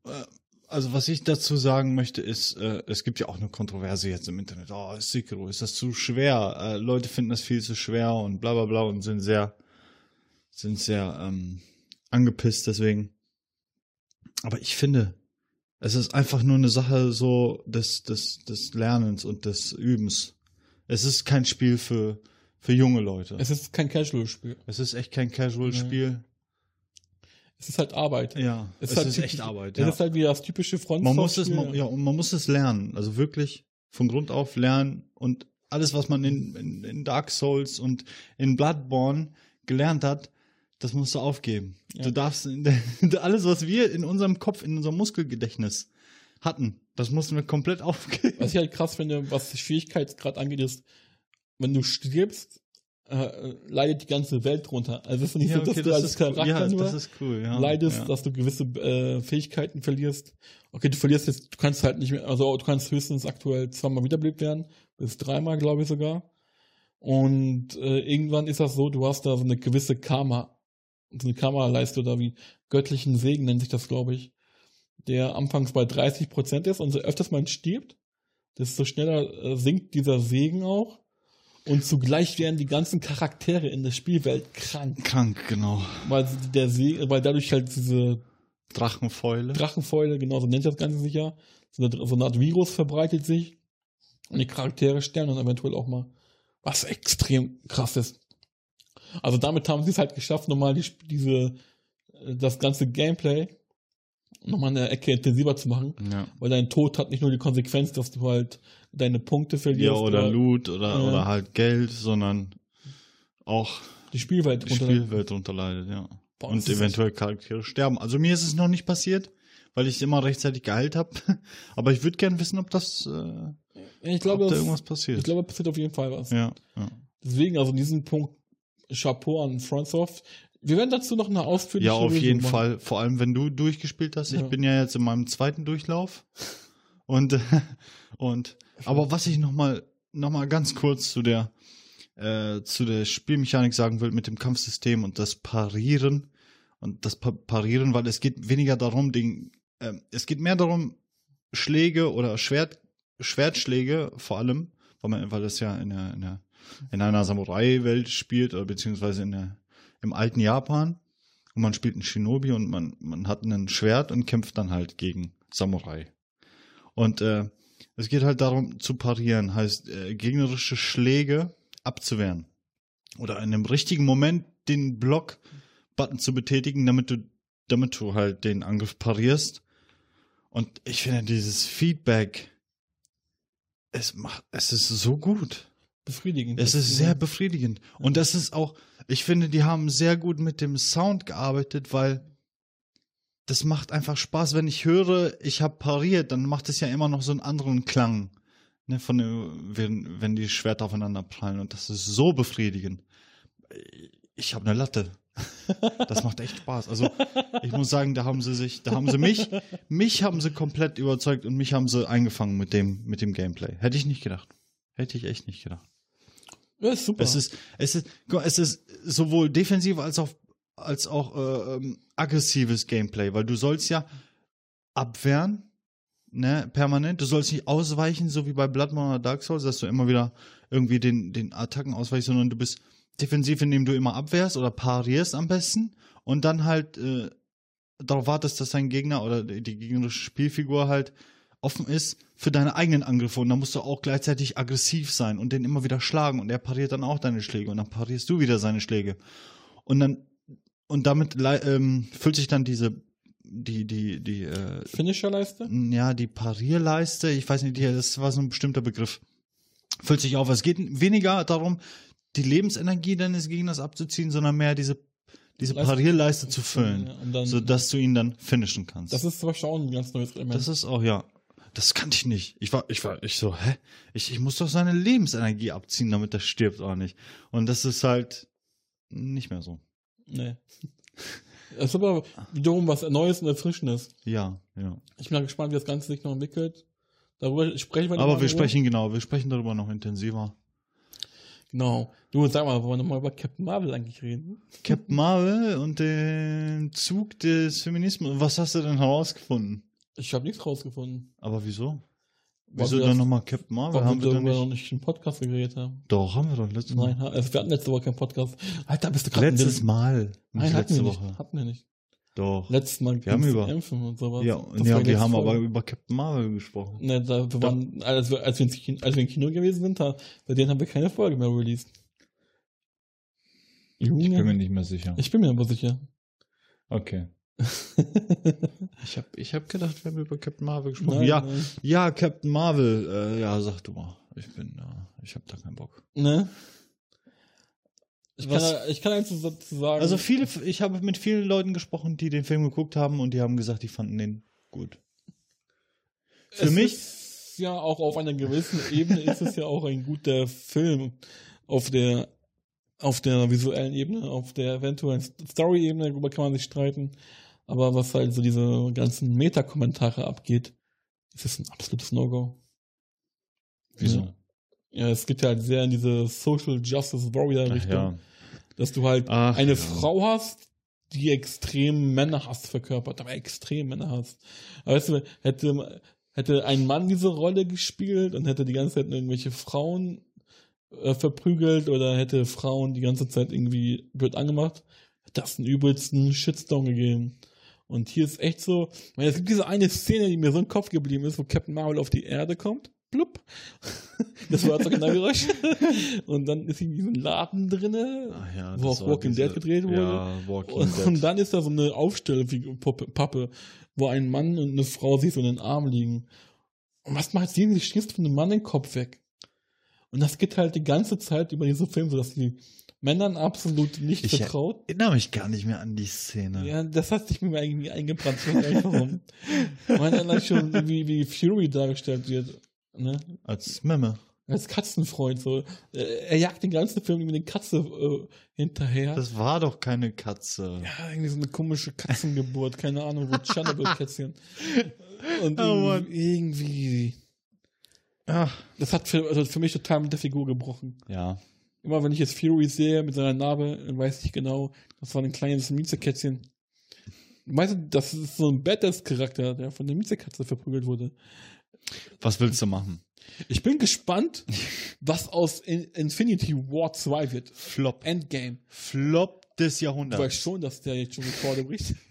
äh, also was ich dazu sagen möchte, ist, äh, es gibt ja auch eine Kontroverse jetzt im Internet. Oh, ist Sekiro, ist das zu schwer? Äh, Leute finden das viel zu schwer und bla bla bla und sind sehr, sind sehr ähm, angepisst deswegen. Aber ich finde, es ist einfach nur eine Sache so des, des, des Lernens und des Übens. Es ist kein Spiel für, für junge Leute. Es ist kein Casual-Spiel. Es ist echt kein Casual-Spiel. Es ist halt Arbeit. Ja, Es es, ist halt ist echt Arbeit. Es Ja. ist halt wie das typische Front. Man muss es, man, ja, und man muss es lernen. Also wirklich von Grund auf lernen und alles, was man in, in, in Dark Souls und in Bloodborne gelernt hat, das musst du aufgeben. Ja. Du darfst [LAUGHS] alles, was wir in unserem Kopf, in unserem Muskelgedächtnis hatten, das mussten wir komplett [LAUGHS] aufgeben. Was ich halt krass finde, was Schwierigkeitsgrad angeht, ist, wenn du stirbst, äh, leidet die ganze Welt drunter. Also es ist nicht so, dass du als cool. Charakter ja, nur das ist cool. Ja, leidest, ja. dass du gewisse äh, Fähigkeiten verlierst. Okay, du verlierst jetzt, du kannst halt nicht mehr, also du kannst höchstens aktuell zweimal wiederbelebt werden, bis dreimal, glaube ich sogar. Und äh, irgendwann ist das so, du hast da so eine gewisse Karma, so eine Karma-Leiste oder wie göttlichen Segen nennt sich das, glaube ich, der anfangs bei 30 Prozent ist und so öfters man stirbt, desto schneller äh, sinkt dieser Segen auch. Und zugleich werden die ganzen Charaktere in der Spielwelt krank, Krank, genau. weil der See, weil dadurch halt diese Drachenfäule. Drachenfäule, genau so nennt das Ganze sich ja, so eine, so eine Art Virus verbreitet sich und die Charaktere sterben dann eventuell auch mal, was extrem krass ist. Also damit haben sie es halt geschafft, nochmal die, diese, äh, das ganze Gameplay nochmal eine Ecke intensiver zu machen, ja. weil dein Tod hat nicht nur die Konsequenz, dass du halt deine Punkte verlierst, ja, oder Loot oder, Ja. oder halt Geld, sondern auch die Spielwelt die runter- Spielwelt ja. Boah, und eventuell Charaktere sterben. Also mir ist es noch nicht passiert, weil ich immer rechtzeitig geheilt habe. [LAUGHS] Aber ich würde gerne wissen, ob das, äh, Ich glaube, ob da irgendwas passiert. ich glaube, passiert auf jeden Fall was. ja, ja. Deswegen, also in diesem Punkt, Chapeau an FrontSoft. Wir werden dazu noch eine ausführliche ja, auf Review jeden machen. Fall. Vor allem, wenn du durchgespielt hast. Ich Ja. bin ja jetzt in meinem zweiten Durchlauf. Und, [LAUGHS] und, aber was ich noch mal, noch mal ganz kurz zu der, äh, zu der Spielmechanik sagen will mit dem Kampfsystem und das Parieren und das pa Parieren, weil es geht weniger darum, den, äh, es geht mehr darum, Schläge oder Schwert, Schwertschläge vor allem, weil man, weil es ja in der, in der, in einer Samurai-Welt spielt oder beziehungsweise in der, im alten Japan und man spielt einen Shinobi und man, man hat ein Schwert und kämpft dann halt gegen Samurai. Und äh, es geht halt darum zu parieren, heißt äh, gegnerische Schläge abzuwehren. Oder in einem richtigen Moment den Block-Button zu betätigen, damit du, damit du halt den Angriff parierst. Und ich finde dieses Feedback, es macht, es ist so gut. befriedigend. Es ist sehr befriedigend. Und das ist auch, ich finde, die haben sehr gut mit dem Sound gearbeitet, weil das macht einfach Spaß. Wenn ich höre, ich habe pariert, dann macht es ja immer noch so einen anderen Klang. Ne, von dem, wenn, wenn die Schwerter aufeinander prallen. Und das ist so befriedigend. Ich habe eine Latte. [LAUGHS] Das macht echt Spaß. Also ich muss sagen, da haben sie sich, da haben sie mich, mich haben sie komplett überzeugt und mich haben sie eingefangen mit dem, mit dem Gameplay. Hätte ich nicht gedacht. Hätte ich echt nicht gedacht. Ja, ist super. Es ist, es ist, es ist sowohl defensiv als auch, als auch äh, ähm, aggressives Gameplay, weil du sollst ja abwehren, ne, permanent. Du sollst nicht ausweichen, so wie bei Bloodborne oder Dark Souls, dass du immer wieder irgendwie den, den Attacken ausweichst, sondern du bist defensiv, indem du immer abwehrst oder parierst am besten und dann halt äh, darauf wartest, dass dein Gegner oder die die gegnerische Spielfigur halt offen ist für deine eigenen Angriffe. Und dann musst du auch gleichzeitig aggressiv sein und den immer wieder schlagen. Und er pariert dann auch deine Schläge. Und dann parierst du wieder seine Schläge. Und dann und damit ähm, füllt sich dann diese die die die äh, Finisher-Leiste? ja, die Parierleiste, ich weiß nicht, das war so ein bestimmter Begriff. Füllt sich auf. Es geht weniger darum, die Lebensenergie deines Gegners abzuziehen, sondern mehr diese, diese Leiste- Parierleiste zu füllen, Ja, dann- sodass du ihn dann finishen kannst. Das ist zum Beispiel auch ein ganz neues Element. das ist auch, ja. Das kannte ich nicht. Ich war, ich war, ich so, hä? Ich, ich muss doch seine Lebensenergie abziehen, damit er stirbt oder nicht. Und das ist halt nicht mehr so. Nee. [LAUGHS] Es ist aber wiederum was Neues und Erfrischendes. Ja, ja. Ich bin mal gespannt, wie das Ganze sich noch entwickelt. Darüber sprechen wir Aber wir sprechen, genau, wir sprechen darüber noch intensiver. Genau. Du, sag mal, wollen wir nochmal über Captain Marvel eigentlich reden? Captain Marvel und den Zug des Feminismus. Was hast du denn herausgefunden? Ich habe nichts rausgefunden. Aber wieso? Wieso wir dann nochmal Captain Marvel? Haben wir darüber noch nicht. im Podcast geredet haben. Doch, haben wir doch letztes Mal. Nein, also wir hatten letzte Woche keinen Podcast. Alter, bist du gerade Letztes Mal. Nein, hatten letzte wir Woche. nicht. Hatten wir nicht. Doch. Letztes Mal Wir haben über- Impfen und sowas. Ja, ja, wir haben aber Folge. über Captain Marvel gesprochen. Ne, da, wir waren, als wir, als wir, Kino, als wir im Kino gewesen sind, da, bei denen haben wir keine Folge mehr released. Junge. Ich bin mir nicht mehr sicher. Ich bin mir aber sicher. Okay. [LAUGHS] Ich habe ich hab gedacht, wir haben über Captain Marvel gesprochen. Nein, ja, nein. ja, Captain Marvel. Äh, ja, sag du mal. Ich bin da. ich habe da keinen Bock. Ne? Ich kann, Was- ich kann eins dazu sagen. Also viele, ich habe mit vielen Leuten gesprochen, die den Film geguckt haben und die haben gesagt, die fanden den gut. Für es mich, Ist ja, auch auf einer gewissen Ebene ist es ja auch ein guter Film. Auf der, auf der visuellen Ebene, auf der eventuellen Story-Ebene, darüber kann man sich streiten. Aber was halt so diese ganzen Meta-Kommentare abgeht, ist es ein absolutes No-Go. wieso? Ja, es geht halt sehr in diese Social Justice Warrior Ach Richtung, ja. dass du halt Ach eine ja. Frau hast, die extrem Männerhass verkörpert, aber extrem Männerhass. Aber weißt du, hätte, hätte ein Mann diese Rolle gespielt und hätte die ganze Zeit irgendwelche Frauen äh, verprügelt oder hätte Frauen die ganze Zeit irgendwie blöd angemacht, hätte das einen übelsten Shitstorm gegeben. Und hier ist echt so, es gibt diese eine Szene, die mir so im Kopf geblieben ist, wo Captain Marvel auf die Erde kommt. Blub. [LAUGHS] Das war das Originalgeräusch. [LAUGHS] Und dann ist in diesem Laden drinne, Ach ja, wo auch Walking diese- Dead gedreht wurde. Ja, Und, Dead. und dann ist da so eine Aufstellpappe, wo ein Mann und eine Frau sich so in den Arm liegen. Und was macht sie? Sie schießt von dem Mann den Kopf weg. Und das geht halt die ganze Zeit über diesen Film, so dass die Männern absolut nicht Ich- vertraut. erinnere mich gar nicht mehr an die Szene. Ja, das hat sich mir irgendwie eingebrannt. Ich weiß gar nicht warum. Schon, wie, wie Fury dargestellt wird. Ne? Als Memme. Als Katzenfreund. So. Äh, Er jagt den ganzen Film mit eine Katze äh, hinterher. Das war doch keine Katze. Ja, irgendwie so eine komische Katzengeburt, keine Ahnung, wo Tschernobyl-Kätzchen. Und Oh, irgendwie, Ach. das hat für, also für mich total mit der Figur gebrochen. Ja. Immer wenn ich jetzt Fury sehe mit seiner Narbe, dann weiß ich genau, das war ein kleines Miezekätzchen. Weißt du, das ist so ein Badass-Charakter, der von der Miezekatze verprügelt wurde. Was willst du machen? Ich bin gespannt, [LAUGHS] was aus In Infinity War 2 wird. Flop. Endgame. Flop des Du Jahrhunderts. weißt schon, dass der jetzt schon Rekorde bricht. [LAUGHS]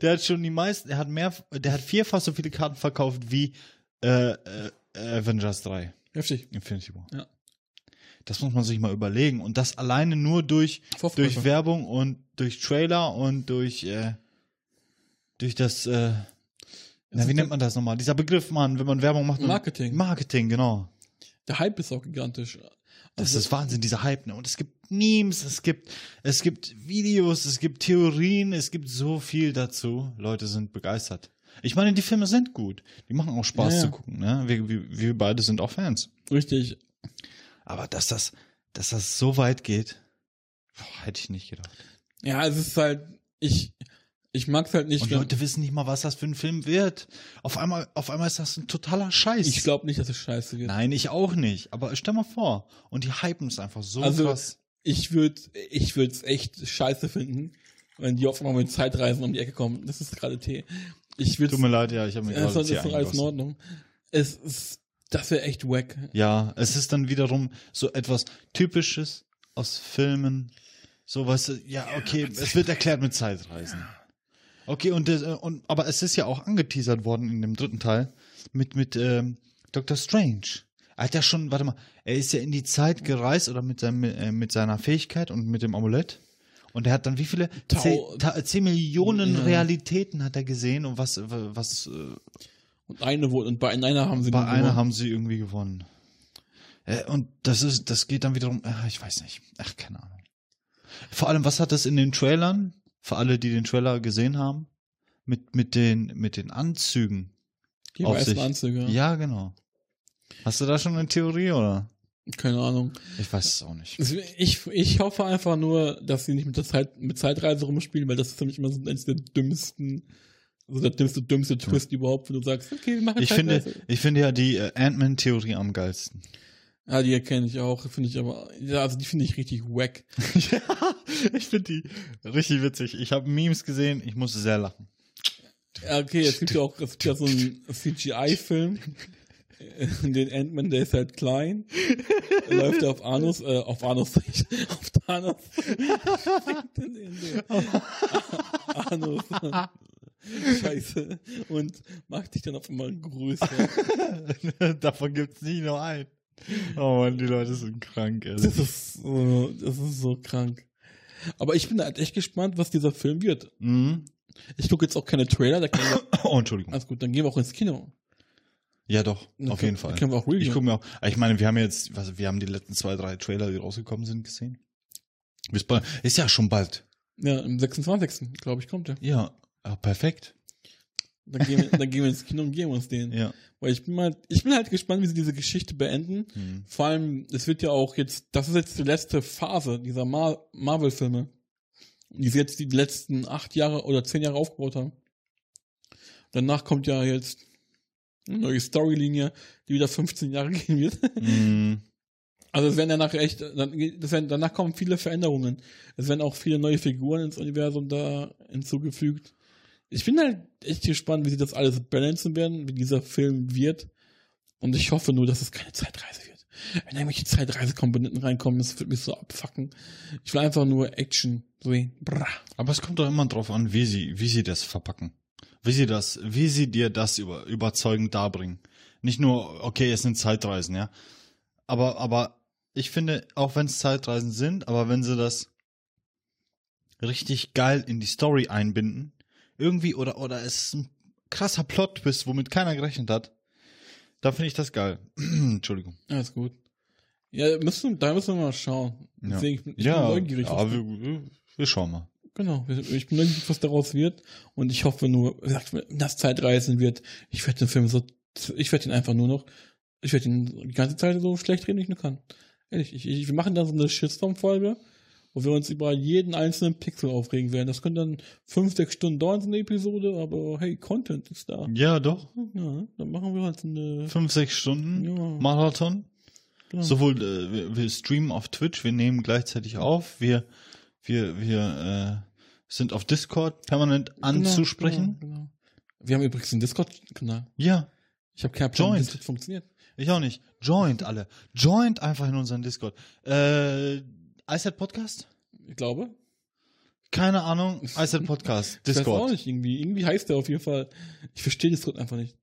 Der hat schon die meisten, er hat mehr, der hat vierfach so viele Karten verkauft wie äh, äh, Avengers 3. Heftig. Infinity War. Ja. Das muss man sich mal überlegen. Und das alleine nur durch, durch Werbung und durch Trailer und durch, äh, durch das, äh, na, wie nennt man das nochmal? Dieser Begriff, Mann, wenn man Werbung macht. Marketing. Marketing, genau. Der Hype ist auch gigantisch. Das Also- ist Wahnsinn, dieser Hype. Ne? Und es gibt Memes, es gibt, es gibt Videos, es gibt Theorien, es gibt so viel dazu. Leute sind begeistert. Ich meine, die Filme sind gut. Die machen auch Spaß Ja, ja. zu gucken. Ne? Wir, wir, wir beide sind auch Fans. Richtig. Aber dass das, dass das so weit geht, boah, hätte ich nicht gedacht. Ja, es ist halt, ich, ich mag's halt nicht. Und Leute wissen nicht mal, was das für ein Film wird. Auf einmal, auf einmal ist das ein totaler Scheiß. ich glaube nicht, dass es scheiße wird. Nein, ich auch nicht. Aber stell mal vor. Und die hypen es einfach so Also, krass. Ich würde, ich würde es echt scheiße finden, wenn die auf einmal mit Zeitreisen um die Ecke kommen. Das ist gerade Tee. Ich würde Tut mir leid, ja, ich habe mir das gerade ist das doch hier alles in. Ordnung. Es ist, das wäre echt wack. Ja, es ist dann wiederum so etwas Typisches aus Filmen. So, weißt du, ja, okay, es wird erklärt mit Zeitreisen. Okay, und, äh, und aber es ist ja auch angeteasert worden in dem dritten Teil mit, mit ähm, Dr. Strange. Er hat ja schon, warte mal, er ist ja in die Zeit gereist oder mit, seinem, äh, mit seiner Fähigkeit und mit dem Amulett. Und er hat dann wie viele? Tau- Zehn, Millionen Ja. Realitäten hat er gesehen und was, was äh, Und eine wurde, und bei einer haben sie bei einer gewonnen. haben sie irgendwie gewonnen. Äh, und das ist, das geht dann wiederum, ach, ich weiß nicht. Ach, keine Ahnung. Vor allem, was hat das in den Trailern, für alle, die den Trailer gesehen haben, mit, mit den, mit den Anzügen? die auf weißen sich. Anzüge. Ja, genau. Hast du da schon eine Theorie, oder? Keine Ahnung. Ich weiß es auch nicht. Es- Ich, ich hoffe einfach nur, dass sie nicht mit der Zeit, mit Zeitreise rumspielen, weil das ist für mich immer so eines der dümmsten, also der dümmste, dümmste Twist überhaupt, wenn du sagst, okay, wir machen Ich finde, Zeitreise. ich finde ja die äh, Ant-Man-Theorie am geilsten. Ja, die erkenne ich auch, finde ich aber, ja, also die finde ich richtig wack. [LAUGHS] ja, ich finde die richtig witzig. Ich habe Memes gesehen, ich musste sehr lachen. Ja, okay, es gibt ja auch, es gibt ja so einen CGI-Film, den Ant-Man, der ist halt klein, läuft er auf Anus, äh, auf Anus, [LAUGHS] auf Thanos. [LAUGHS] Anus. [LAUGHS] Scheiße. Und macht dich dann auf einmal größer. [LAUGHS] Davon gibt's nicht nur einen. Oh Mann, die Leute sind krank, ey. Das ist so, das ist so krank. Aber ich bin halt echt gespannt, was dieser Film wird. Mhm. Ich gucke jetzt auch keine Trailer, da können wir, [COUGHS] Oh, Entschuldigung. alles gut, dann gehen wir auch ins Kino. Ja, doch, Dann auf jeden Fall. können wir auch Ich reviewen. gucke mir auch, ich meine, wir haben jetzt, was, wir haben die letzten zwei, drei Trailer, die rausgekommen sind, gesehen. Bis bald, ist ja schon bald. Ja, am 26. glaube ich, kommt er. Ja, ah, perfekt. Dann gehen, wir, dann gehen wir ins Kino und geben uns den. Ja. Weil ich bin mal, ich bin halt gespannt, wie sie diese Geschichte beenden. Hm. Vor allem, es wird ja auch jetzt, das ist jetzt die letzte Phase dieser Mar Marvel-Filme, die sie jetzt die letzten acht Jahre oder zehn Jahre aufgebaut haben. Danach kommt ja jetzt eine neue Storylinie, die wieder 15 Jahre [LAUGHS] gehen wird. Hm. Also es werden danach echt, werden, danach kommen viele Veränderungen. Es werden auch viele neue Figuren ins Universum da hinzugefügt. Ich bin halt echt gespannt, wie sie das alles balancen werden, wie dieser Film wird. Und ich hoffe nur, dass es keine Zeitreise wird. Wenn irgendwelche Zeitreisekomponenten reinkommen, das wird mich so abfacken. Ich will einfach nur Action sehen. Bra. Aber es kommt doch immer drauf an, wie sie, wie sie das verpacken. Wie sie das, wie sie dir das über, überzeugend darbringen. Nicht nur, okay, es sind Zeitreisen, ja. Aber, aber ich finde, auch wenn es Zeitreisen sind, aber wenn sie das richtig geil in die Story einbinden, irgendwie, oder, oder es ist ein krasser Plot-Twist, womit keiner gerechnet hat, da finde ich das geil. [CLEARS THROAT] Entschuldigung. Alles gut. Ja, müssen, da müssen wir mal schauen. Ja. Deswegen, ich bin, ich ja, bin neugierig. was- aber wir, wir, schauen mal. Genau, ich bin neugierig, was daraus wird. Und ich hoffe nur, wie gesagt, wenn das Zeitreisen wird, ich werde den Film so, ich werde ihn einfach nur noch, ich werde ihn die ganze Zeit so schlecht reden, wie ich nur kann. Ehrlich, ich, ich, wir machen dann so eine Shitstorm-Folge, wo wir uns über jeden einzelnen Pixel aufregen werden. Das könnte dann fünf, sechs Stunden dauern, so eine Episode, aber hey, Content ist da. Ja, doch. Ja, dann machen wir halt so eine, Fünf, sechs Stunden Ja. Marathon. genau. Sowohl äh, wir, wir streamen auf Twitch, wir nehmen gleichzeitig auf, wir wir wir äh, sind auf Discord permanent Genau, anzusprechen. Genau, genau. Wir haben übrigens einen Discord-Kanal. Ja, Ich habe keine Joint. das funktioniert. ich auch nicht. Joint alle. Joint einfach in unseren Discord. Äh iSet Podcast? Ich glaube. Keine Ahnung. iSet Podcast. Ich weiß auch Discord. nicht, irgendwie. Irgendwie heißt der auf jeden Fall. Ich verstehe Discord einfach nicht.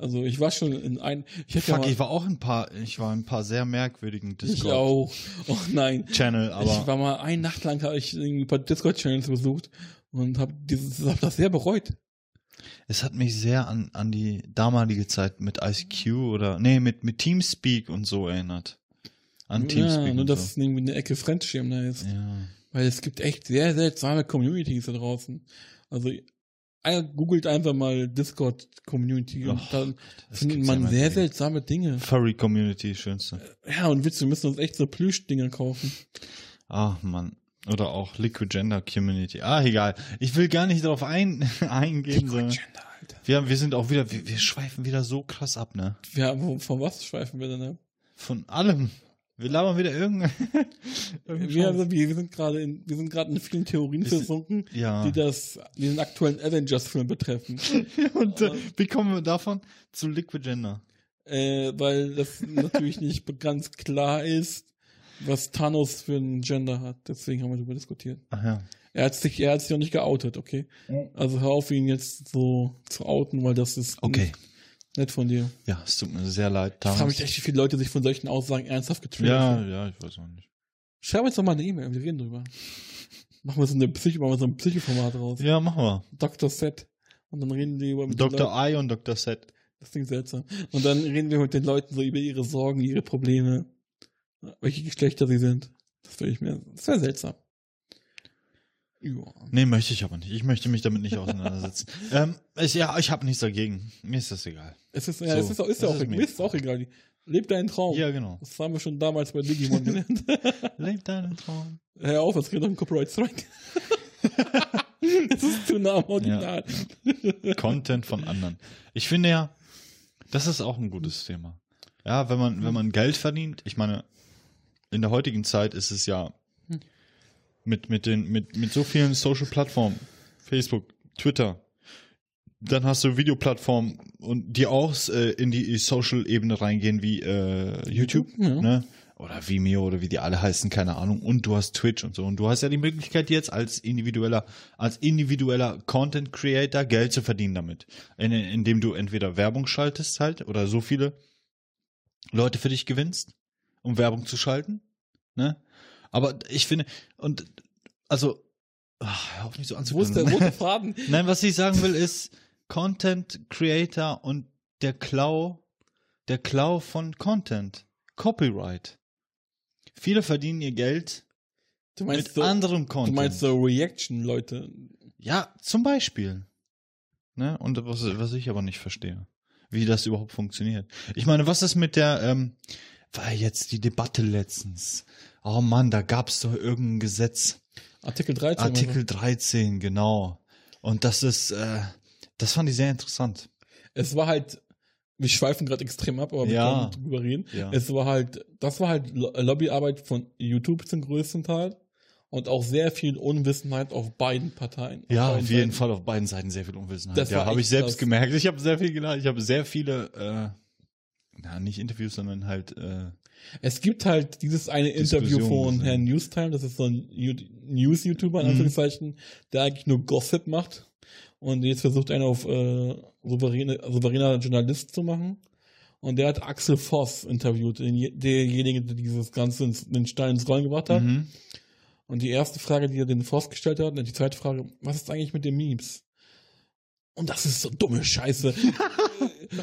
Also ich war schon in ein. Ich hätte ja Fuck, mal, ich war auch ein paar, ich war in ein paar sehr merkwürdigen ich Discord auch. Oh nein. Channel, ich aber war mal eine Nacht lang habe ich ein paar Discord-Channels besucht und habe dieses, hab das sehr bereut. es hat mich sehr an an die damalige Zeit mit ICQ oder nee, mit mit Teamspeak und so erinnert. An Ja, nur dass es so. irgendwie eine Ecke Fremdschirm da ist. Ja. Weil es gibt echt sehr seltsame Communities da draußen. Also äh, googelt einfach mal Discord Community und dann findet man sehr immer. seltsame Dinge. Furry Community, schönste. Ja, und Witz, wir müssen uns echt so Plüschdinger kaufen. Ach man. Oder auch Liquid Gender Community. Ah, egal. Ich will gar nicht darauf ein, [LAUGHS] eingehen, sondern Gender, Alter. wir, wir sind auch wieder, wir, wir schweifen wieder so krass ab, ne? Ja, wo, von was schweifen wir denn ab? Von allem. Wir labern wieder [LAUGHS] irgendein. Wir, also, wir sind gerade in, wir sind gerade in vielen Theorien Ist- versunken, ja. die das, die den aktuellen Avengers-Film betreffen. [LAUGHS] Und äh, wie kommen wir davon zu Liquid Gender? äh, weil das natürlich [LAUGHS] nicht ganz klar ist, was Thanos für ein Gender hat. Deswegen haben wir darüber diskutiert. Ach ja. Er hat sich, er hat sich noch nicht geoutet, okay? Also hör auf, ihn jetzt so zu outen, weil das ist Okay. nicht nett von dir. Ja, es tut mir sehr leid. Ich frage mich echt, wie viele Leute sich von solchen Aussagen ernsthaft getriggert Ja, fühlen. ja, ich weiß auch nicht. Schreib uns doch mal eine E-Mail, wir reden drüber. Machen wir so, eine Psycho, machen wir so ein Psychoformat raus. Ja, machen wir. Dr. Set. Und dann reden die über Dr. I und Dr. Set. Das klingt seltsam. Und dann reden wir mit den Leuten so über ihre Sorgen, ihre Probleme, welche Geschlechter sie sind. Das wäre ich mir, das wäre seltsam. Ja. Nee, möchte ich aber nicht. Ich möchte mich damit nicht auseinandersetzen. [LAUGHS] ähm, ich, ja, ich habe nichts dagegen. Mir ist das egal. Es ist, ja, So, es ist, auch- ist ja das auch, ist mir ist auch egal. Leb deinen Traum. Ja, genau. Das haben wir schon damals bei Digimon [LAUGHS] gelernt. Leb deinen Traum. Hör auf, es geht um Copyright Strike. [LAUGHS] Es ist zu nah am Original. Content von anderen. Ich finde ja, das ist auch ein gutes Thema. Ja, wenn man, wenn man Geld verdient, ich meine, in der heutigen Zeit ist es ja mit, mit den, mit, mit so vielen Social Plattformen, Facebook, Twitter, dann hast du Videoplattformen und die auch äh, in die Social-Ebene reingehen wie äh, YouTube, Ja. ne? Oder Vimeo oder wie die alle heißen, keine Ahnung. Und du hast Twitch und so. Und du hast ja die Möglichkeit jetzt als individueller, als individueller Content Creator Geld zu verdienen damit. In, indem du entweder Werbung schaltest halt oder so viele Leute für dich gewinnst, um Werbung zu schalten. Ne? Aber ich finde, und also, ach, auf nicht so Wo ist der rote [LAUGHS] Faden? Nein, was ich sagen will, ist Content Creator und der Klau, der Klau von Content. Copyright. Viele verdienen ihr Geld Du mit meinst so, anderem du Content. meinst so Reaction-Leute. Ja, zum Beispiel. Ne? Und was, was ich aber nicht verstehe, wie das überhaupt funktioniert. Ich meine, was ist mit der, ähm, war jetzt die Debatte letztens. Oh Mann, da gab es doch irgendein Gesetz. Artikel 13. Artikel 13, genau. Und das ist, äh, das fand ich sehr interessant. Es war halt, wir schweifen gerade extrem ab, aber wir Ja. können drüber reden. Ja. Es war halt, das war halt Lo- Lobbyarbeit von YouTube zum größten Teil und auch sehr viel Unwissenheit auf beiden Parteien. Ja, beiden auf jeden Seiten. Fall auf beiden Seiten sehr viel Unwissenheit. Das ja, habe ich selbst gemerkt. Ich habe sehr viel gelernt. Ich habe sehr viele, äh, na, nicht Interviews, sondern halt, äh, Es gibt halt dieses eine Interview von. Herrn Newstime, das ist so ein News-YouTuber, in Mhm. Anführungszeichen, der eigentlich nur Gossip macht und jetzt versucht einer auf äh, souveräne, souveräner Journalist zu machen. Und der hat Axel Voss interviewt, derjenige, der dieses Ganze ins, den Stein ins Rollen gebracht hat. mhm. Und die erste Frage, die er den Voss gestellt hat, und die zweite Frage, was ist eigentlich mit den Memes? Und das ist so dumme Scheiße. [LAUGHS]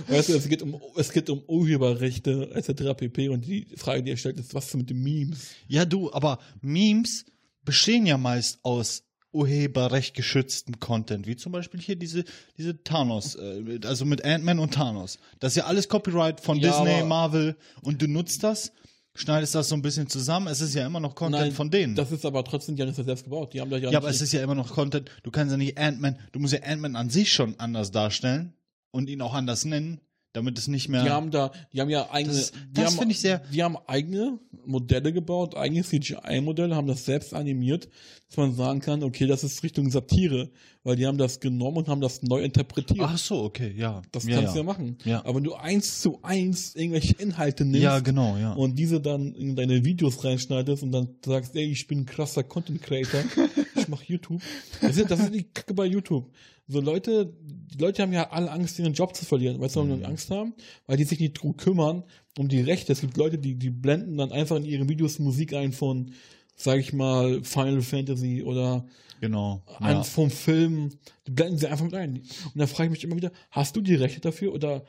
weißt du, es geht um, es geht um Urheberrechte, etc. pp. Und die Frage, die er stellt, ist, was ist mit den Memes? Ja, du, aber Memes bestehen ja meist aus urheberrecht geschütztem Content, wie zum Beispiel hier diese, diese Thanos, äh, also mit Ant-Man und Thanos. Das ist ja alles Copyright von Ja, Disney, Marvel und du nutzt das, schneidest das so ein bisschen zusammen, es ist ja immer noch Content Nein, von denen. Das ist aber trotzdem, die haben das ja selbst gebaut. Die haben da ja, ja, aber es ist ja immer noch Content, du kannst ja nicht Ant-Man, du musst ja Ant-Man an sich schon anders darstellen und ihn auch anders nennen, damit es nicht mehr... Die haben da, die haben ja eigene, Das- das finde ich sehr- die haben eigene Modelle gebaut, eigene CGI-Modelle, haben das selbst animiert, dass man sagen kann, okay, das ist Richtung Satire, weil die haben das genommen und haben das neu interpretiert. Ach so, okay, ja. das ja, kannst du ja. ja machen. Ja. Aber wenn du eins zu eins irgendwelche Inhalte nimmst Ja, genau, ja. und diese dann in deine Videos reinschneidest und dann sagst, ey, ich bin ein krasser Content Creator, [LAUGHS] ich mach YouTube. Das ist, das ist die Kacke bei YouTube. So Leute, die Leute haben ja alle Angst, ihren Job zu verlieren. Weißt du, warum die Angst haben? Weil die sich nicht drum kümmern, um die Rechte. Es gibt Leute, die, die blenden dann einfach in ihre Videos Musik ein von, sag ich mal, Final Fantasy oder genau. Ja. vom Film. Die blenden sie einfach mit ein. Und da frage ich mich immer wieder, hast du die Rechte dafür? Oder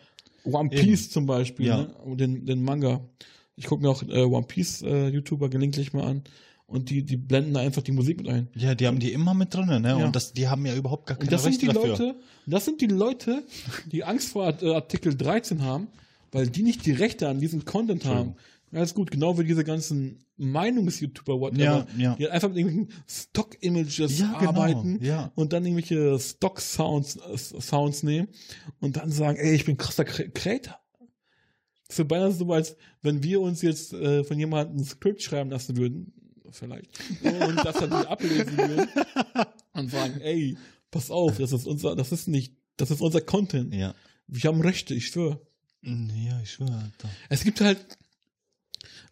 One Eben. Piece zum Beispiel, Ja. ne? Den, den Manga. Ich gucke mir auch äh, One Piece äh, YouTuber gelegentlich mal an und die, die blenden da einfach die Musik mit ein. Ja, die haben die immer mit drin, ne? Ja. Und das, die haben ja überhaupt gar keine Und das sind Rechte die dafür. Leute, das sind die Leute, die Angst vor äh, Artikel 13 haben, weil die nicht die Rechte an diesem Content haben. Alles gut, genau wie diese ganzen Meinungs-YouTuber, whatever, Ja, ja. die einfach mit irgendwelchen Stock-Images Ja, genau, arbeiten ja. und dann irgendwelche Stock-Sounds äh, Sounds nehmen und dann sagen, ey, ich bin krasser Cre- Creator. Das ist so beinahe so, als wenn wir uns jetzt äh, von jemandem ein Skript schreiben lassen würden, vielleicht, und das dann nicht ablesen würden und sagen, ey, pass auf, das ist unser, das ist nicht, das ist unser Content. Ja. Wir haben Rechte, ich schwöre. Ja, ich schwöre. Es gibt halt,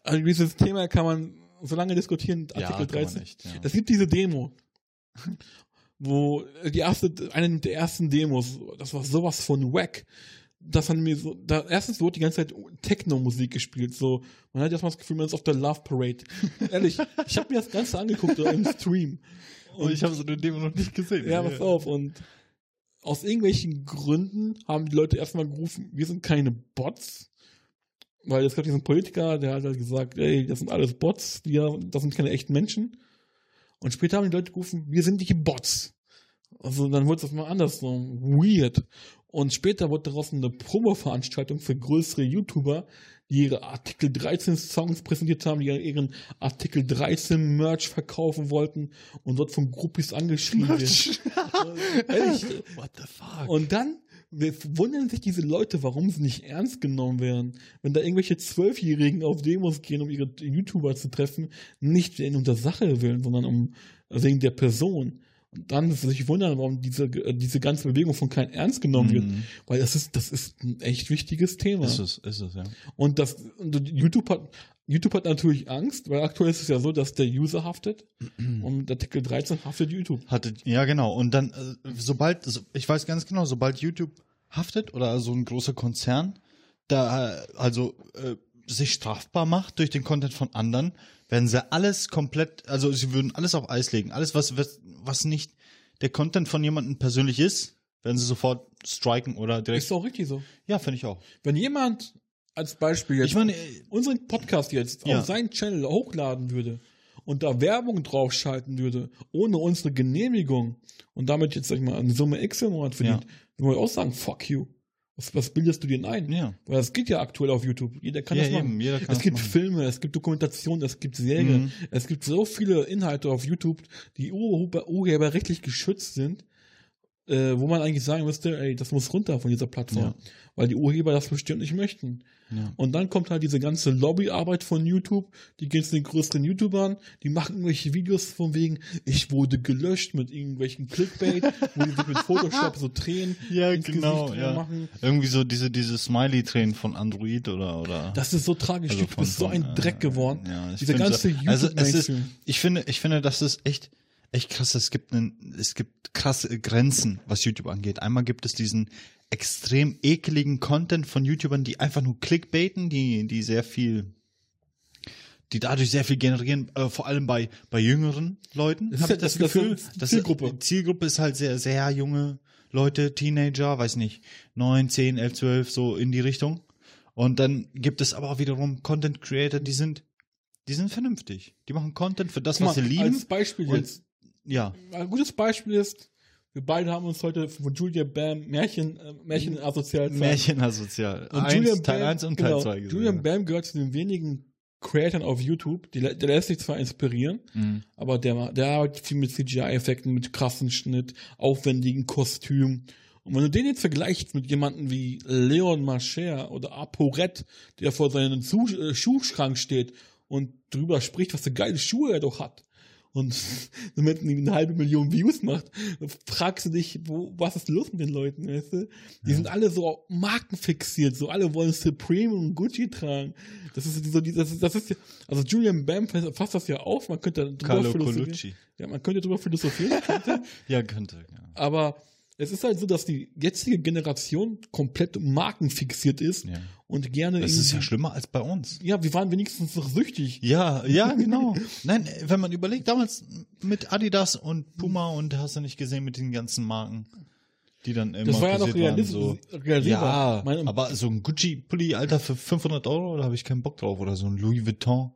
also dieses Thema kann man so lange diskutieren, Ja, Artikel man 13. echt, ja. Es gibt diese Demo, wo die erste, eine der ersten Demos, das war sowas von wack. Das hat mir so, da, erstens wurde die ganze Zeit Techno-Musik gespielt, so, man hat erstmal das Gefühl, man ist auf der Love Parade. [LAUGHS] Ehrlich, ich habe mir das Ganze angeguckt im Stream. Und ich habe so eine Demo noch nicht gesehen. Ja, pass auf. Und aus irgendwelchen Gründen haben die Leute erstmal gerufen, wir sind keine Bots. Weil es gab diesen Politiker, der hat halt gesagt, ey, das sind alles Bots, die, das sind keine echten Menschen. Und später haben die Leute gerufen, wir sind die Bots. Also dann wurde es mal anders, so weird. Und später wurde daraus eine Promo-Veranstaltung für größere YouTuber, die ihre Artikel 13 Songs präsentiert haben, die ihren Artikel 13 Merch verkaufen wollten und dort von Groupies angeschrieben werden. [LAUGHS] Ehrlich. What the fuck? Und dann wundern sich diese Leute, warum sie nicht ernst genommen werden. Wenn da irgendwelche Zwölfjährigen auf Demos gehen, um ihre YouTuber zu treffen, nicht wegen der Sache willen, sondern um wegen der Person. Dann sich wundern, warum diese, äh, diese ganze Bewegung von keinem ernst genommen wird. Mhm. Weil das ist, das ist ein echt wichtiges Thema. Ist es, ist es, ja. Und das, und YouTube hat, YouTube hat natürlich Angst, weil aktuell ist es ja so, dass der User haftet [CLEARS THROAT] und Artikel 13 haftet YouTube. Hatte, ja, genau. Und dann, äh, sobald, so- ich weiß ganz genau, sobald YouTube haftet oder so ein großer Konzern, da äh, also äh, sich strafbar macht durch den Content von anderen, werden sie alles komplett, also sie würden alles auf Eis legen. Alles, was, was, was nicht der Content von jemandem persönlich ist, werden sie sofort striken oder direkt. Ist auch richtig so. Ja, finde ich auch. Wenn jemand als Beispiel jetzt Ich meine, äh, unseren Podcast jetzt Ja. auf seinen Channel hochladen würde und da Werbung draufschalten würde, ohne unsere Genehmigung und damit jetzt, sag ich mal, eine Summe X im Monat verdient, würden wir auch sagen, fuck you. Was, was bildest du dir denn ein? Ja. Weil das geht ja aktuell auf YouTube. Jeder kann Ja, das machen. eben, jeder kann es gibt machen. Filme, es gibt Dokumentationen, es gibt Serien, Mhm. es gibt so viele Inhalte auf YouTube, die urheber, urheberrechtlich geschützt sind, äh, wo man eigentlich sagen müsste, ey, das muss runter von dieser Plattform. Ja. Weil die Urheber das bestimmt nicht möchten. Ja. Und dann kommt halt diese ganze Lobbyarbeit von YouTube, die gehen zu den größeren YouTubern, die machen irgendwelche Videos von wegen, ich wurde gelöscht mit irgendwelchen Clickbait, wo die sich mit Photoshop so Tränen [LAUGHS] Ja, ins genau, Gesicht ja. machen. Irgendwie so diese, diese Smiley-Tränen von Android oder, oder. Das ist so tragisch. Also YouTube von- ist so ein äh, Dreck geworden. Ja, finde ganze so- also es ist, ich finde, ich finde, das ist echt, echt krass. Es gibt einen, es gibt krasse Grenzen, was YouTube angeht. Einmal gibt es diesen extrem ekeligen Content von YouTubern, die einfach nur Clickbaiten, die, die sehr viel, die dadurch sehr viel generieren, äh, vor allem bei, bei jüngeren Leuten. Das hab ist ich das das Gefühl, die dass Zielgruppe. Die Zielgruppe ist halt sehr, sehr junge Leute, Teenager, weiß nicht, neun, zehn, elf, zwölf, so in die Richtung. Und dann gibt es aber auch wiederum Content Creator, die sind, die sind vernünftig. Die machen Content für das, was sie Guck mal, lieben. Als Beispiel jetzt. ja. Ein gutes Beispiel ist, wir beide haben uns heute von Julia Bam Märchen, äh, Märchen asozial Märchen asozial. Und Eins, Julian Teil Bam, 1 und Teil genau, 2 gesehen. Julian Bam gehört zu den wenigen Creatoren auf YouTube, die, der lässt sich zwar inspirieren, Mhm. aber der, der arbeitet viel mit CGI-Effekten, mit krassen Schnitt, aufwendigen Kostümen. Und wenn du den jetzt vergleichst mit jemandem wie Leon Marcher oder ApoRed, der vor seinem äh, Schuhschrank steht und drüber spricht, was für geile Schuhe er doch hat. Und [LAUGHS] damit eine halbe Million Views macht, fragst du dich, wo, was ist los mit den Leuten, weißt du? Die sind alle so markenfixiert, so alle wollen Supreme und Gucci tragen. Das ist so, die- das ist, das ist ja, also Julian Bam fasst das ja auf, man könnte drüber Carlo philosophieren. Colucci. Ja, man könnte drüber philosophieren, könnte, [LAUGHS] Ja, könnte. Ja. aber es ist halt so, dass die jetzige Generation komplett markenfixiert ist Ja. und gerne Das ist ja schlimmer als bei uns. ja, wir waren wenigstens noch süchtig. Ja, ja, [LAUGHS] genau. Nein, wenn man überlegt, damals mit Adidas und Puma und hast du nicht gesehen mit den ganzen Marken. die dann immer Das war ja noch realistisch. so. realisierbar. Ja, aber so ein Gucci-Pulli, Alter, für 500 Euro, da habe ich keinen Bock drauf. Oder so ein Louis Vuitton,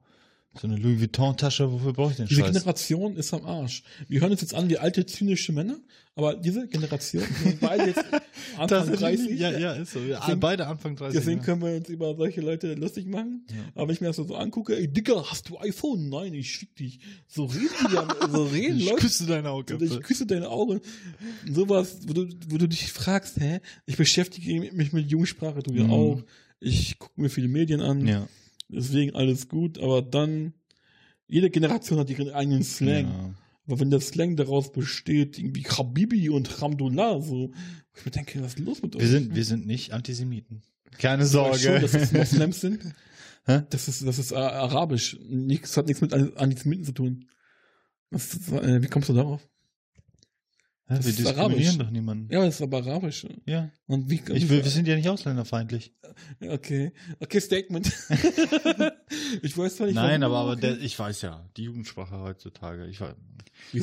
so eine Louis Vuitton-Tasche, wofür brauche ich den Diese Scheiß? Generation ist am Arsch. Wir hören uns jetzt an wie alte, zynische Männer, aber diese Generation, wir sind beide jetzt [LAUGHS] Anfang 30. ja, ja, ist so. Ja, Deswegen- beide Anfang 30. Deswegen ja. können wir uns über solche Leute lustig machen. Aber wenn ich mir das so angucke, ey, Dicker, hast du iPhone? Nein, ich schick dich. So reden die ja, so [LAUGHS] reden Ich Leute. küsse deine Und ich Augen. küsse deine Augen. Sowas, wo du, wo du dich fragst, hä? Ich beschäftige mich mit Jugendsprache, du ja Mhm. auch. Ich gucke mir viele Medien an. Ja. Deswegen alles gut. Aber dann, jede Generation hat ihren eigenen Slang. Ja. Aber wenn der Slang daraus besteht, irgendwie Habibi und Hamdullah, so, ich mir denke, was ist los mit Wir sind, wir sind nicht Antisemiten. Keine Sorge. Schon, dass es Moslems sind. [LAUGHS] Hä? Das ist, das ist äh, arabisch. Nichts hat nichts mit An- Antisemiten zu tun. Was, äh, wie kommst du darauf? Das wir ist diskriminieren arabisch. doch niemanden. Ja, aber das ist aber arabisch. Ja. Und wie, Ich will, wir sind ja nicht ausländerfeindlich. [LAUGHS] okay. Okay, Statement. [LAUGHS] ich weiß zwar nicht. Nein, aber, aber der, ich weiß ja, die Jugendsprache heutzutage. Ich weiß,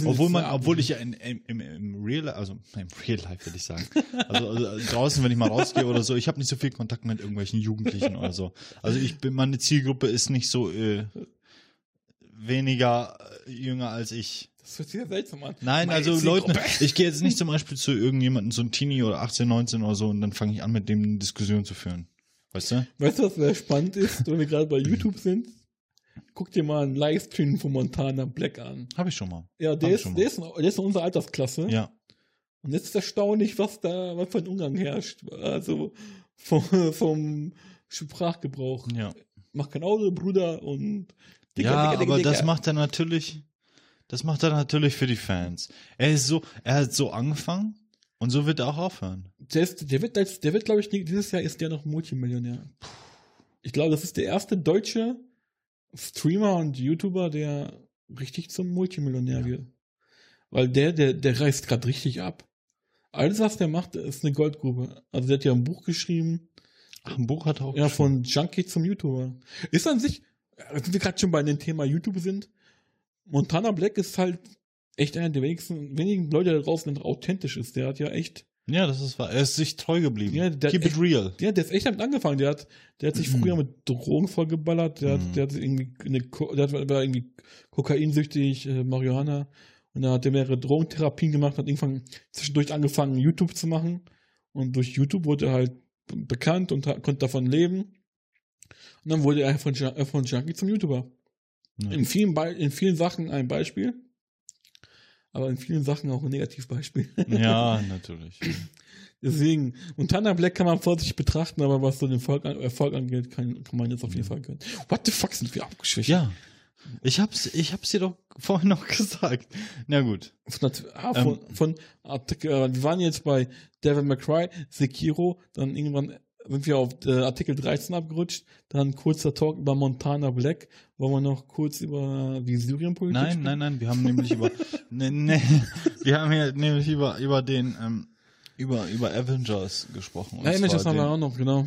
obwohl man, obwohl ich ja in, im, im, im Real, Life- also im Real Life würde ich sagen, also, also draußen, wenn ich mal rausgehe oder so, ich habe nicht so viel Kontakt mit irgendwelchen Jugendlichen oder so. Also ich bin, meine Zielgruppe ist nicht so äh, weniger äh, jünger als ich. Das hört sich ja seltsam an. Nein, Meine also Leute, ich gehe jetzt nicht [LAUGHS] zum Beispiel zu irgendjemandem, so ein Teenie oder 18, 19 oder so, und dann fange ich an, mit dem eine Diskussion zu führen. Weißt du? Weißt du, was sehr spannend ist, wenn wir gerade bei [LAUGHS] YouTube sind? Guck dir mal einen Livestream von Montana Black an. Habe ich schon mal. Ja, Hab der ich ist, der, ist, der ist in unserer Altersklasse. Ja. Und jetzt ist erstaunlich, was da, was für ein Umgang herrscht. Also vom, vom Sprachgebrauch. Ja. Mach kein Auto, Bruder, und Dicker, ja, Dicker, Dicker, aber das macht er natürlich, das macht er natürlich für die Fans. Er ist so, er hat so angefangen und so wird er auch aufhören. Der, ist, der wird, der wird glaube ich, dieses Jahr ist der noch Multimillionär. Ich glaube, das ist der erste deutsche Streamer und YouTuber, der richtig zum Multimillionär wird. Weil der, der, der reißt gerade richtig ab. Alles, was der macht, ist eine Goldgrube. Also der hat ja ein Buch geschrieben, Ach, ein Buch hat er auch. ja, von Junkie zum YouTuber. Ist an sich, als wir gerade schon bei dem Thema YouTube sind, Montana Black ist halt echt einer der wenigsten, wenigen Leute da draußen, der authentisch ist. Der hat ja echt Ja, das ist wahr. Er ist sich treu geblieben. Ja, der Keep hat it real. Ja, der ist echt damit angefangen. Der hat, der hat sich früher [CLEARS THROAT] mit Drogen vollgeballert. Der Mhm. hat, der hat irgendwie eine, der hat, war irgendwie kokainsüchtig, äh, Marihuana. Und da hat er mehrere Drogentherapien gemacht, hat irgendwann zwischendurch angefangen, YouTube zu machen. Und durch YouTube wurde er halt bekannt und konnte davon leben. Und dann wurde er von, von Junkie zum YouTuber. Ja. In vielen, Be in vielen Sachen ein Beispiel. Aber in vielen Sachen auch ein Negativbeispiel. [LAUGHS] Ja, natürlich. Deswegen, Montana Black kann man vorsichtig betrachten, aber was so den Erfolg, an- Erfolg angeht, kann, kann man jetzt auf jeden Fall gönnen. What the fuck sind wir abgeschwächt? Ja. Ich hab's, ich hab's dir doch vorhin noch [LAUGHS] gesagt. Na gut. Von, ah, von, von Artikel, äh, wir waren jetzt bei Devil McCry, Sekiro, dann irgendwann sind wir auf äh, Artikel 13 abgerutscht, dann kurzer Talk über Montana Black, wollen wir noch kurz über die Syrienpolitik Nein, sprechen? nein, nein, wir haben nämlich über, [LAUGHS] ne, ne, wir haben hier nämlich über, über den, ähm, über, über Avengers gesprochen. Zwar das haben wir auch noch, genau.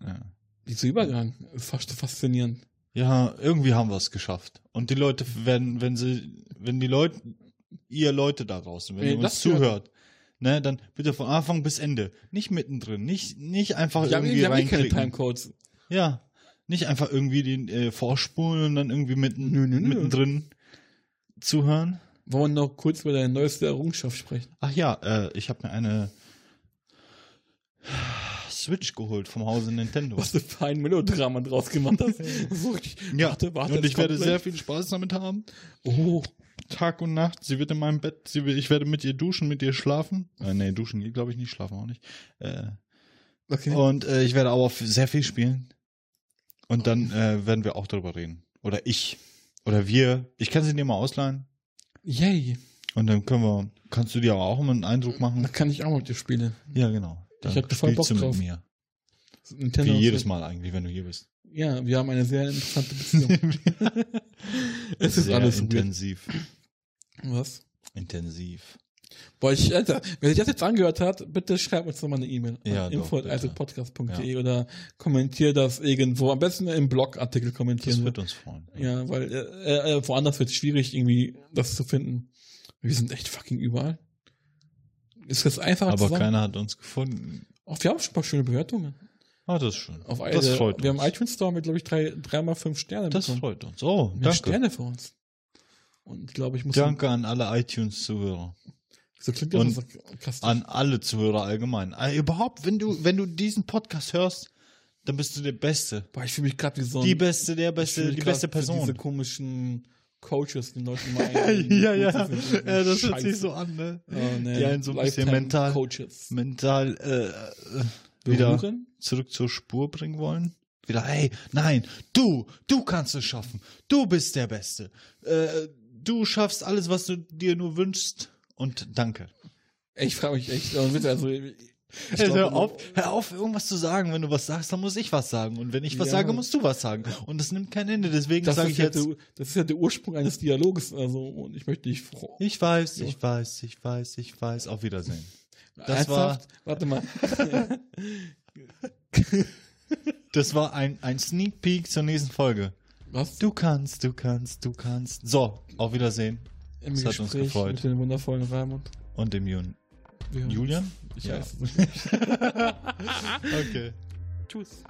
ja. Dieser Übergang fast faszinierend. Ja, irgendwie haben wir es geschafft. Und die Leute werden, wenn sie, wenn die Leute, ihr Leute da draußen, wenn Ey, ihr uns zuhört, ne, dann bitte von Anfang bis Ende. Nicht mittendrin, nicht, nicht einfach Wir haben, irgendwie eh keine reinklicken. Timecodes. Ja. Nicht einfach irgendwie den äh, vorspulen und dann irgendwie mitten, Nö, nö, nö. mittendrin zuhören. Wollen wir noch kurz über deine neueste Errungenschaft sprechen? Ach ja, äh, ich habe mir eine Switch geholt vom Hause Nintendo. Was du für ein Melodrama draus gemacht hast. [LAUGHS] So, ich- Ja, warte, warte, und ich werde kommt sehr gleich- viel Spaß damit haben. Oh, Tag und Nacht. Sie wird in meinem Bett, sie ich werde mit ihr duschen, mit ihr schlafen. Äh, nee, duschen geht, glaube ich, nicht, schlafen auch nicht. Äh, okay. und äh, ich werde aber sehr viel spielen. Und dann äh, werden wir auch darüber reden. Oder ich. Oder wir. Ich kann sie dir mal ausleihen. Yay. Und dann können wir, kannst du dir aber auch mal einen Eindruck Da machen. kann ich auch mit dir spielen. Ja, genau. Dann Ich hätte voll Bock drauf. mit mir. Nintendo Wie jedes Mal eigentlich, wenn du hier bist. Ja, wir haben eine sehr interessante Beziehung. [LAUGHS] [LAUGHS] es ist Sehr alles weird. intensiv. Was? Intensiv. Boah, ich, Alter, wer sich das jetzt angehört hat, bitte schreibt uns nochmal eine E-Mail. Ja, an doch, info bitte. also podcast.de oder kommentiert das irgendwo. Am besten im Blogartikel Das kommentieren. wird uns freuen. Ja, weil äh, äh, woanders wird es schwierig, irgendwie das zu finden. Wir sind echt fucking überall. ist das einfach Aber zusammen. keiner hat uns gefunden. Auch wir haben schon ein paar schöne Bewertungen. Ah, das ist schön. Auf das eine- freut Wir uns. haben iTunes Store mit, glaube ich, drei, dreimal fünf Sterne das bekommen. freut uns. Oh, Mehr danke. Sterne für uns. Und ich glaube, ich muss. Danke an alle iTunes-Zuhörer. So klingt das so sarkastisch. An alle Zuhörer allgemein. Äh, überhaupt, wenn du, wenn du diesen Podcast hörst, dann bist du der Beste. Boah, ich fühle mich gerade wie so ein. Die Beste, der Beste, die beste Person. Diese komischen Coaches, die Leute meinen. [LAUGHS] ja, ja. ja, das hört sich so an, ne? Oh, nee. Die einen so ein bisschen mental- Coaches. Mental äh, äh, wieder Berühren? zurück zur Spur bringen wollen. Wieder, hey, nein, du, du kannst es schaffen. Du bist der Beste. Äh, du schaffst alles, was du dir nur wünschst. Und danke. Ich frage mich echt, also bitte, also, ich [LAUGHS] Hey, glaube, hör, auf, hör auf, irgendwas zu sagen. Wenn du was sagst, dann muss ich was sagen. Und wenn ich was Ja. sage, musst du was sagen. Und das nimmt kein Ende. Deswegen das sage ist, ich ja jetzt. der, das ist ja der Ursprung eines Dialoges, also, und ich möchte dich froh. Ich weiß, Ja. ich weiß, ich weiß, ich weiß. Auf Wiedersehen. Das war- Ernsthaft? Warte mal. [LAUGHS] Das war ein, ein Sneak Peek zur nächsten Folge. Was? Du kannst, du kannst, du kannst. So, auf Wiedersehen. Im das hat uns Gespräch gefreut. mit dem wundervollen Raimund. Und dem Jun. Julian? Ich Ja. weiß es nicht. [LAUGHS] Okay. Tschüss.